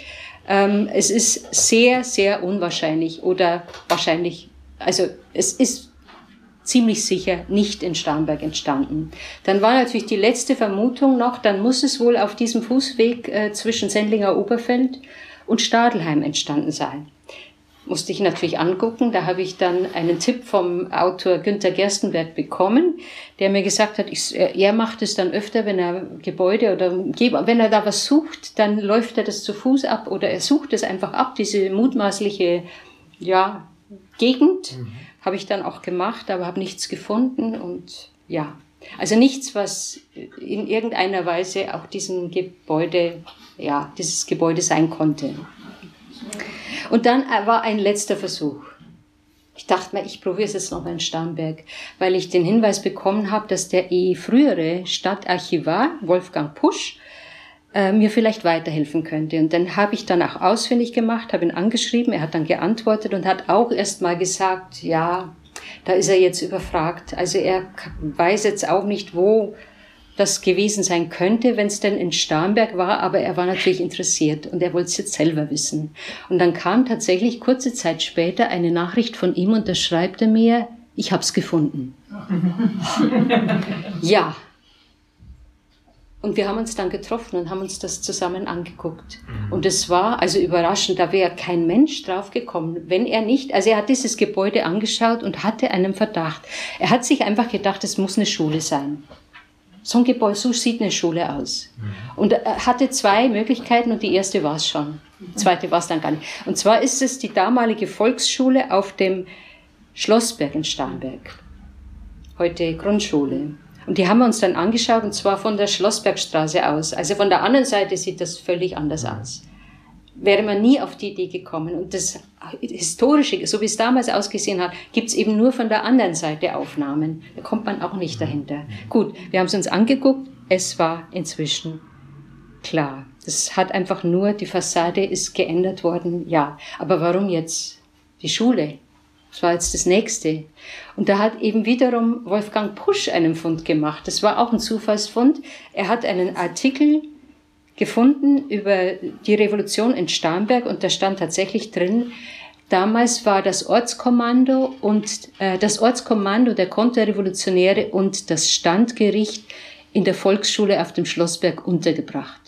Ähm, es ist sehr, sehr unwahrscheinlich oder wahrscheinlich, also es ist ziemlich sicher nicht in Starnberg entstanden. Dann war natürlich die letzte Vermutung noch, dann muss es wohl auf diesem Fußweg äh, zwischen Sendlinger Oberfeld und Stadelheim entstanden sein musste ich natürlich angucken. Da habe ich dann einen Tipp vom Autor Günter Gerstenberg bekommen, der mir gesagt hat, ich, er macht es dann öfter, wenn er Gebäude oder wenn er da was sucht, dann läuft er das zu Fuß ab oder er sucht es einfach ab, diese mutmaßliche ja, Gegend. Mhm. Habe ich dann auch gemacht, aber habe nichts gefunden und ja, also nichts, was in irgendeiner Weise auch diesem Gebäude, ja, dieses Gebäude sein konnte. Und dann äh, war ein letzter Versuch. Ich dachte mir, ich probiere es jetzt noch in Starnberg, weil ich den Hinweis bekommen habe, dass der eh frühere Stadtarchivar, Wolfgang Pusch, äh, mir vielleicht weiterhelfen könnte. Und dann habe ich dann auch ausfindig gemacht, habe ihn angeschrieben, er hat dann geantwortet und hat auch erst mal gesagt, ja, da ist er jetzt überfragt. Also er weiß jetzt auch nicht, wo das gewesen sein könnte, wenn es denn in Starnberg war, aber er war natürlich interessiert und er wollte es jetzt selber wissen. Und dann kam tatsächlich kurze Zeit später eine Nachricht von ihm und da schreibt er mir, ich hab's gefunden. ja. Und wir haben uns dann getroffen und haben uns das zusammen angeguckt. Mhm. Und es war also überraschend, da wäre kein Mensch drauf gekommen, wenn er nicht, also er hat dieses Gebäude angeschaut und hatte einen Verdacht. Er hat sich einfach gedacht, es muss eine Schule sein. So ein Gebäude, so sieht eine Schule aus. Mhm. Und er hatte zwei Möglichkeiten und die erste war es schon. Die zweite war es dann gar nicht. Und zwar ist es die damalige Volksschule auf dem Schlossberg in Starnberg. Heute Grundschule. Und die haben wir uns dann angeschaut und zwar von der Schlossbergstraße aus. Also von der anderen Seite sieht das völlig anders aus wäre man nie auf die Idee gekommen. Und das Historische, so wie es damals ausgesehen hat, gibt es eben nur von der anderen Seite Aufnahmen. Da kommt man auch nicht dahinter. Gut, wir haben es uns angeguckt. Es war inzwischen klar. Das hat einfach nur, die Fassade ist geändert worden. Ja, aber warum jetzt die Schule? Das war jetzt das nächste. Und da hat eben wiederum Wolfgang Pusch einen Fund gemacht. Das war auch ein Zufallsfund. Er hat einen Artikel gefunden über die Revolution in Starnberg und da stand tatsächlich drin, Damals war das Ortskommando und äh, das Ortskommando der Konterrevolutionäre und das Standgericht in der Volksschule auf dem Schlossberg untergebracht.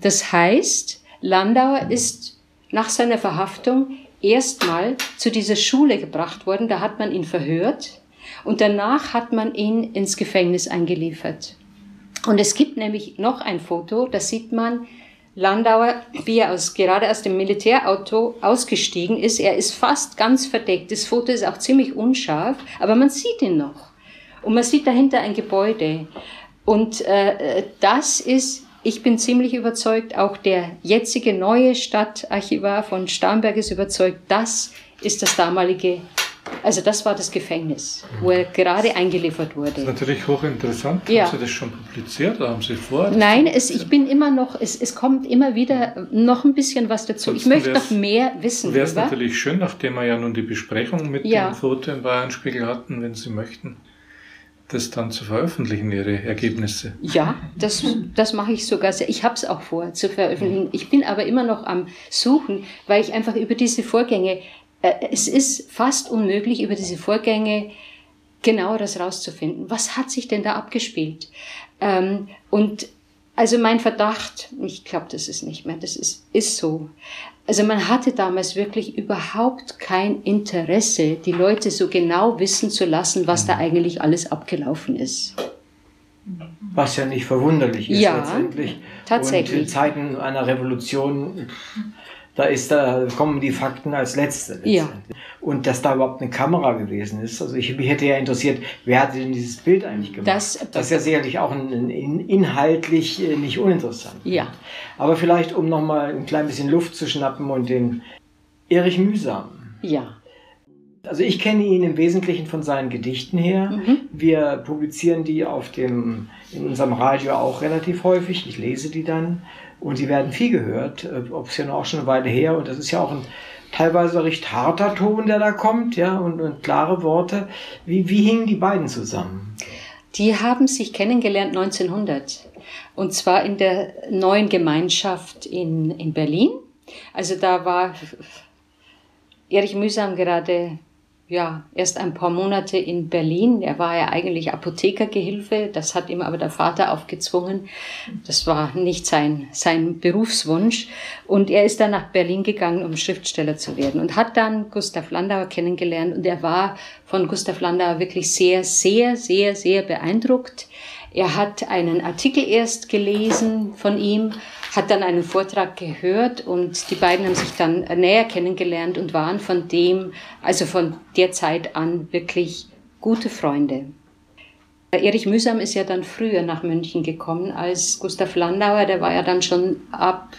Das heißt, Landauer ist nach seiner Verhaftung erstmal zu dieser Schule gebracht worden, da hat man ihn verhört und danach hat man ihn ins Gefängnis eingeliefert. Und es gibt nämlich noch ein Foto, da sieht man Landauer, wie er aus, gerade aus dem Militärauto ausgestiegen ist. Er ist fast ganz verdeckt. Das Foto ist auch ziemlich unscharf, aber man sieht ihn noch. Und man sieht dahinter ein Gebäude. Und äh, das ist ich bin ziemlich überzeugt, auch der jetzige neue Stadtarchivar von Starnberg ist überzeugt, das ist das damalige, also das war das Gefängnis, wo er gerade eingeliefert wurde. Das ist natürlich hochinteressant. Ja. Haben Sie das schon publiziert oder haben Sie vor? Nein, es, ich bin immer noch, es, es kommt immer wieder noch ein bisschen was dazu. ich möchte noch mehr wissen. Wäre es natürlich schön, nachdem wir ja nun die Besprechung mit ja. dem Foto im Bayernspiegel hatten, wenn Sie möchten das dann zu veröffentlichen, Ihre Ergebnisse? Ja, das, das mache ich sogar sehr. Ich habe es auch vor zu veröffentlichen. Ich bin aber immer noch am Suchen, weil ich einfach über diese Vorgänge, es ist fast unmöglich, über diese Vorgänge genaueres rauszufinden. Was hat sich denn da abgespielt? Ähm, und also mein Verdacht, ich glaube, das ist nicht mehr, das ist, ist so. Also man hatte damals wirklich überhaupt kein Interesse, die Leute so genau wissen zu lassen, was da eigentlich alles abgelaufen ist. Was ja nicht verwunderlich ist ja, letztendlich. Tatsächlich. Und in Zeiten einer Revolution da ist da kommen die Fakten als letzte. Ja. Und dass da überhaupt eine Kamera gewesen ist. Also ich mich hätte ja interessiert, wer hat denn dieses Bild eigentlich gemacht? Das, das ist ja sicherlich auch ein, ein, inhaltlich äh, nicht uninteressant. Ja. Aber vielleicht, um nochmal ein klein bisschen Luft zu schnappen und den Erich Mühsam. Ja. Also ich kenne ihn im Wesentlichen von seinen Gedichten her. Mhm. Wir publizieren die auf dem, in unserem Radio auch relativ häufig. Ich lese die dann. Und sie werden viel gehört, äh, ob es ja noch auch schon eine Weile her. Und das ist ja auch ein teilweise recht harter Ton, der da kommt, ja, und, und klare Worte. Wie, wie hingen die beiden zusammen? Die haben sich kennengelernt 1900. Und zwar in der neuen Gemeinschaft in, in Berlin. Also da war Erich Mühsam gerade ja, erst ein paar Monate in Berlin. Er war ja eigentlich Apothekergehilfe, das hat ihm aber der Vater aufgezwungen. Das war nicht sein, sein Berufswunsch. Und er ist dann nach Berlin gegangen, um Schriftsteller zu werden und hat dann Gustav Landauer kennengelernt und er war von Gustav Landauer wirklich sehr, sehr, sehr, sehr beeindruckt. Er hat einen Artikel erst gelesen von ihm, hat dann einen Vortrag gehört und die beiden haben sich dann näher kennengelernt und waren von dem, also von der Zeit an wirklich gute Freunde. Erich Mühsam ist ja dann früher nach München gekommen als Gustav Landauer, der war ja dann schon ab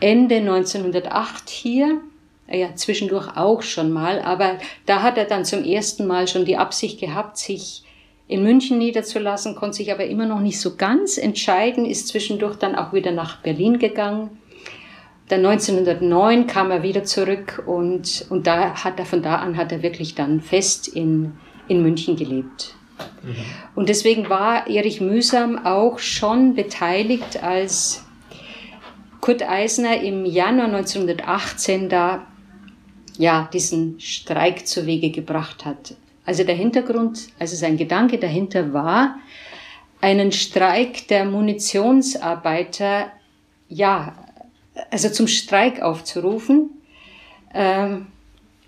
Ende 1908 hier. Ja, zwischendurch auch schon mal, aber da hat er dann zum ersten Mal schon die Absicht gehabt, sich in München niederzulassen, konnte sich aber immer noch nicht so ganz entscheiden, ist zwischendurch dann auch wieder nach Berlin gegangen. Dann 1909 kam er wieder zurück und, und da hat er, von da an hat er wirklich dann fest in, in München gelebt. Mhm. Und deswegen war Erich Mühsam auch schon beteiligt, als Kurt Eisner im Januar 1918 da ja, diesen Streik zu Wege gebracht hat. Also der Hintergrund, also sein Gedanke dahinter war, einen Streik der Munitionsarbeiter, ja, also zum Streik aufzurufen. Ähm,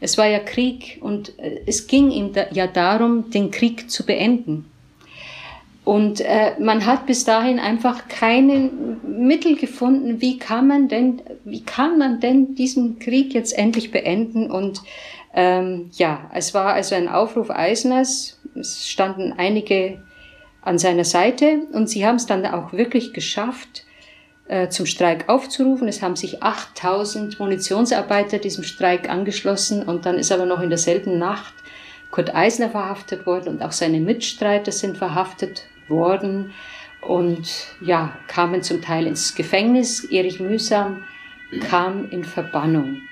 es war ja Krieg und äh, es ging ihm da, ja darum, den Krieg zu beenden. Und äh, man hat bis dahin einfach keine Mittel gefunden, wie kann man denn, wie kann man denn diesen Krieg jetzt endlich beenden und ähm, ja, es war also ein Aufruf Eisners. Es standen einige an seiner Seite und sie haben es dann auch wirklich geschafft, äh, zum Streik aufzurufen. Es haben sich 8000 Munitionsarbeiter diesem Streik angeschlossen und dann ist aber noch in derselben Nacht Kurt Eisner verhaftet worden und auch seine Mitstreiter sind verhaftet worden und ja, kamen zum Teil ins Gefängnis. Erich Mühsam kam in Verbannung.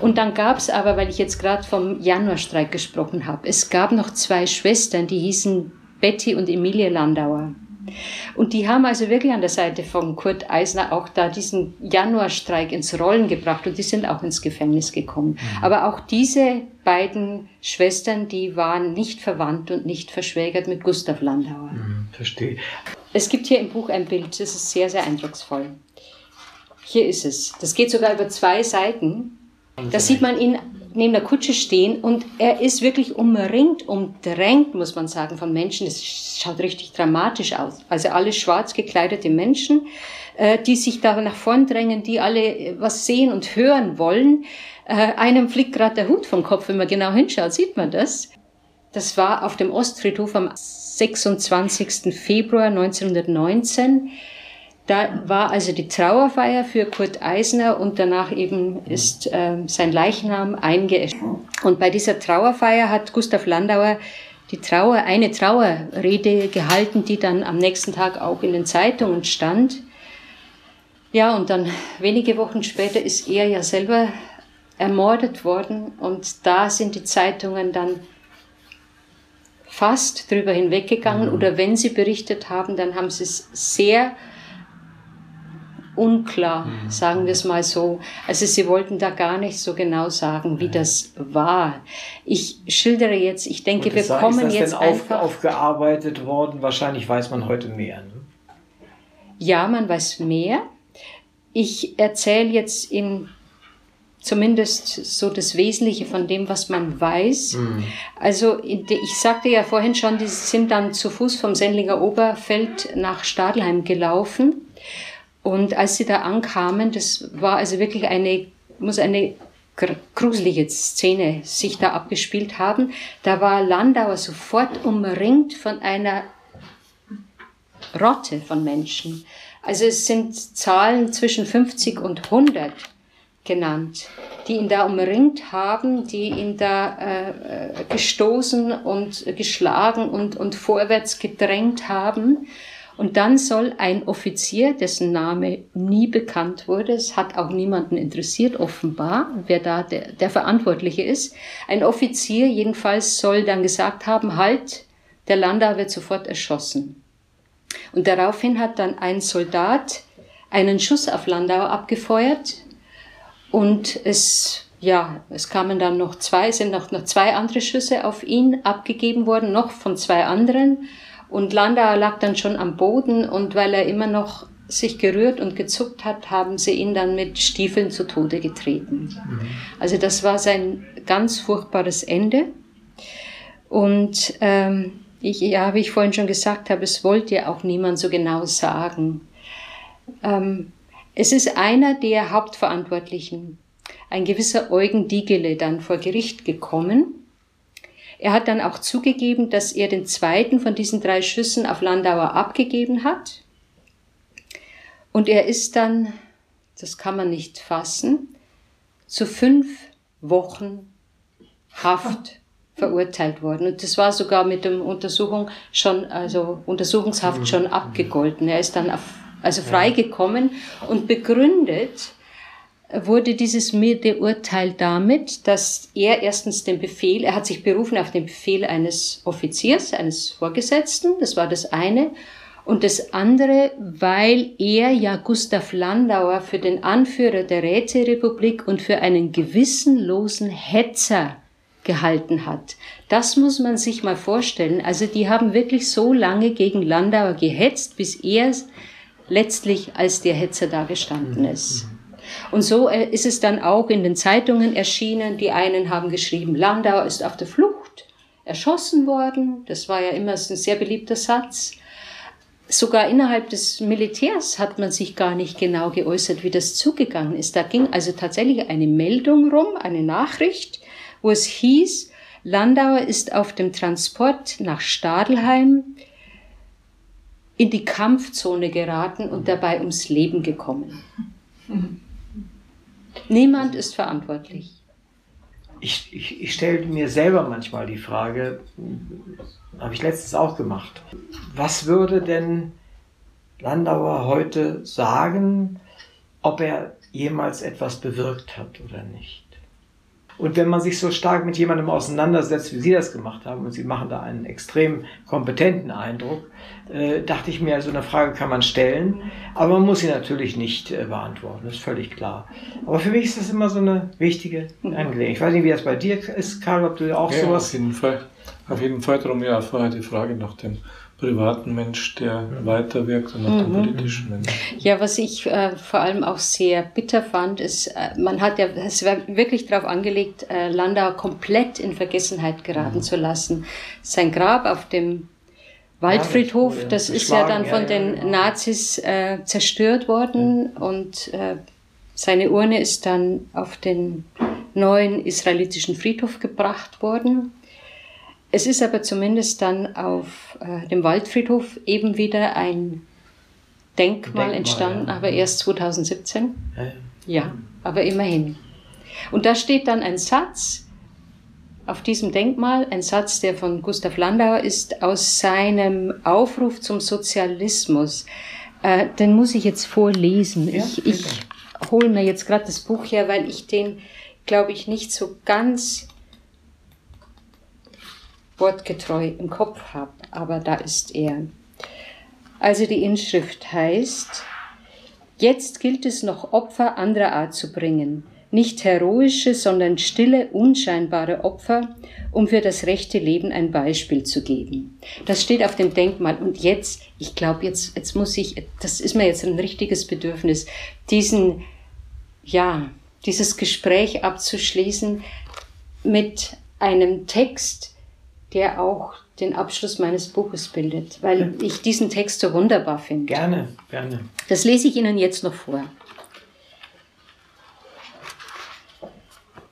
Und dann gab es aber, weil ich jetzt gerade vom Januarstreik gesprochen habe, es gab noch zwei Schwestern, die hießen Betty und Emilie Landauer. Und die haben also wirklich an der Seite von Kurt Eisner auch da diesen Januarstreik ins Rollen gebracht und die sind auch ins Gefängnis gekommen. Mhm. Aber auch diese beiden Schwestern, die waren nicht verwandt und nicht verschwägert mit Gustav Landauer. Mhm, verstehe. Es gibt hier im Buch ein Bild, das ist sehr, sehr eindrucksvoll. Hier ist es. Das geht sogar über zwei Seiten. Da sieht man ihn neben der Kutsche stehen und er ist wirklich umringt, umdrängt, muss man sagen, von Menschen. Das schaut richtig dramatisch aus. Also alle schwarz gekleidete Menschen, äh, die sich da nach vorn drängen, die alle äh, was sehen und hören wollen. Äh, einem fliegt gerade der Hut vom Kopf, wenn man genau hinschaut, sieht man das. Das war auf dem Ostfriedhof am 26. Februar 1919. Da war also die Trauerfeier für Kurt Eisner und danach eben ist äh, sein Leichnam eingeäscht. Und bei dieser Trauerfeier hat Gustav Landauer die Trauer, eine Trauerrede gehalten, die dann am nächsten Tag auch in den Zeitungen stand. Ja, und dann wenige Wochen später ist er ja selber ermordet worden und da sind die Zeitungen dann fast drüber hinweggegangen mhm. oder wenn sie berichtet haben, dann haben sie es sehr unklar, mhm. sagen wir es mal so. Also sie wollten da gar nicht so genau sagen, wie das war. Ich schildere jetzt, ich denke, wir kommen ist das jetzt denn einfach... aufgearbeitet worden? Wahrscheinlich weiß man heute mehr. Ne? Ja, man weiß mehr. Ich erzähle jetzt in zumindest so das Wesentliche von dem, was man weiß. Mhm. Also ich sagte ja vorhin schon, die sind dann zu Fuß vom Sendlinger Oberfeld nach Stadelheim gelaufen und als sie da ankamen, das war also wirklich eine, muss eine gruselige Szene sich da abgespielt haben. Da war Landauer sofort umringt von einer Rotte von Menschen. Also es sind Zahlen zwischen 50 und 100 genannt, die ihn da umringt haben, die ihn da äh, äh, gestoßen und geschlagen und, und vorwärts gedrängt haben. Und dann soll ein Offizier, dessen Name nie bekannt wurde, es hat auch niemanden interessiert, offenbar, wer da der, der Verantwortliche ist, ein Offizier jedenfalls soll dann gesagt haben, halt, der Landau wird sofort erschossen. Und daraufhin hat dann ein Soldat einen Schuss auf Landau abgefeuert und es ja, es kamen dann noch zwei, sind noch, noch zwei andere Schüsse auf ihn abgegeben worden, noch von zwei anderen. Und Landauer lag dann schon am Boden und weil er immer noch sich gerührt und gezuckt hat, haben sie ihn dann mit Stiefeln zu Tode getreten. Mhm. Also das war sein ganz furchtbares Ende. Und ähm, ich, ja, wie ich vorhin schon gesagt habe, es wollte ja auch niemand so genau sagen. Ähm, es ist einer der Hauptverantwortlichen, ein gewisser Eugen Diegele, dann vor Gericht gekommen er hat dann auch zugegeben, dass er den zweiten von diesen drei Schüssen auf Landauer abgegeben hat. Und er ist dann, das kann man nicht fassen, zu fünf Wochen Haft verurteilt worden. Und das war sogar mit der Untersuchung schon, also Untersuchungshaft schon abgegolten. Er ist dann auf, also freigekommen und begründet, wurde dieses Urteil damit, dass er erstens den Befehl, er hat sich berufen auf den Befehl eines Offiziers, eines Vorgesetzten, das war das eine, und das andere, weil er ja Gustav Landauer für den Anführer der Räterepublik und für einen gewissenlosen Hetzer gehalten hat. Das muss man sich mal vorstellen. Also die haben wirklich so lange gegen Landauer gehetzt, bis er letztlich als der Hetzer dagestanden ist. Und so äh, ist es dann auch in den Zeitungen erschienen. Die einen haben geschrieben, Landau ist auf der Flucht, erschossen worden. Das war ja immer ein sehr beliebter Satz. Sogar innerhalb des Militärs hat man sich gar nicht genau geäußert, wie das zugegangen ist. Da ging also tatsächlich eine Meldung rum, eine Nachricht, wo es hieß, Landauer ist auf dem Transport nach Stadelheim in die Kampfzone geraten und dabei ums Leben gekommen. Mhm. Niemand ist verantwortlich. Ich, ich, ich stelle mir selber manchmal die Frage, habe ich letztens auch gemacht, was würde denn Landauer heute sagen, ob er jemals etwas bewirkt hat oder nicht? Und wenn man sich so stark mit jemandem auseinandersetzt, wie Sie das gemacht haben, und Sie machen da einen extrem kompetenten Eindruck, äh, dachte ich mir, so eine Frage kann man stellen, aber man muss sie natürlich nicht äh, beantworten, das ist völlig klar. Aber für mich ist das immer so eine wichtige Angelegenheit. Ich weiß nicht, wie das bei dir ist, Karl, ob du auch ja, sowas... Auf jeden Fall. Auf jeden Fall darum ja vorher die Frage nach dem privaten Mensch, der mhm. weiterwirkt und nach mhm. dem politischen Mensch. Ja, was ich äh, vor allem auch sehr bitter fand, ist, äh, man hat ja, es war wirklich darauf angelegt, äh, Landau komplett in Vergessenheit geraten mhm. zu lassen. Sein Grab auf dem Waldfriedhof, ja, das, das ist ja dann von ja, den genau. Nazis äh, zerstört worden und äh, seine Urne ist dann auf den neuen israelitischen Friedhof gebracht worden. Es ist aber zumindest dann auf äh, dem Waldfriedhof eben wieder ein Denkmal, Denkmal entstanden, ja. aber erst 2017. Ja, ja. ja, aber immerhin. Und da steht dann ein Satz auf diesem Denkmal, ein Satz, der von Gustav Landauer ist, aus seinem Aufruf zum Sozialismus. Äh, den muss ich jetzt vorlesen. ich ich hole mir jetzt gerade das Buch her, weil ich den, glaube ich, nicht so ganz wortgetreu im Kopf habe, aber da ist er. Also die Inschrift heißt, jetzt gilt es noch Opfer anderer Art zu bringen, nicht heroische, sondern stille, unscheinbare Opfer, um für das rechte Leben ein Beispiel zu geben. Das steht auf dem Denkmal. Und jetzt, ich glaube, jetzt, jetzt muss ich, das ist mir jetzt ein richtiges Bedürfnis, diesen, ja, dieses Gespräch abzuschließen mit einem Text, der auch den Abschluss meines Buches bildet, weil ich diesen Text so wunderbar finde. Gerne, gerne. Das lese ich Ihnen jetzt noch vor.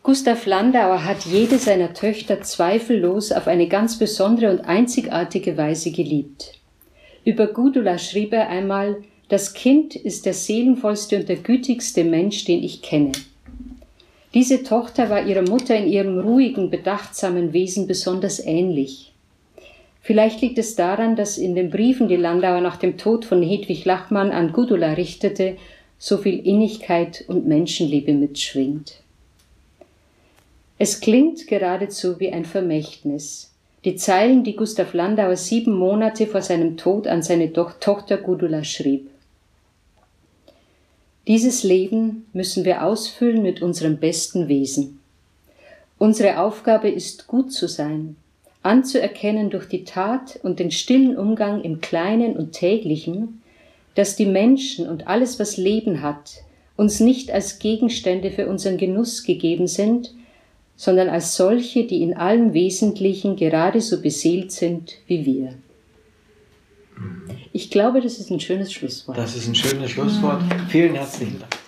Gustav Landauer hat jede seiner Töchter zweifellos auf eine ganz besondere und einzigartige Weise geliebt. Über Gudula schrieb er einmal, das Kind ist der seelenvollste und der gütigste Mensch, den ich kenne. Diese Tochter war ihrer Mutter in ihrem ruhigen, bedachtsamen Wesen besonders ähnlich. Vielleicht liegt es daran, dass in den Briefen, die Landauer nach dem Tod von Hedwig Lachmann an Gudula richtete, so viel Innigkeit und Menschenliebe mitschwingt. Es klingt geradezu wie ein Vermächtnis. Die Zeilen, die Gustav Landauer sieben Monate vor seinem Tod an seine Tochter Gudula schrieb. Dieses Leben müssen wir ausfüllen mit unserem besten Wesen. Unsere Aufgabe ist gut zu sein, anzuerkennen durch die Tat und den stillen Umgang im Kleinen und Täglichen, dass die Menschen und alles, was Leben hat, uns nicht als Gegenstände für unseren Genuss gegeben sind, sondern als solche, die in allem Wesentlichen gerade so beseelt sind wie wir. Ich glaube, das ist ein schönes Schlusswort. Das ist ein schönes Schlusswort. Vielen herzlichen Dank.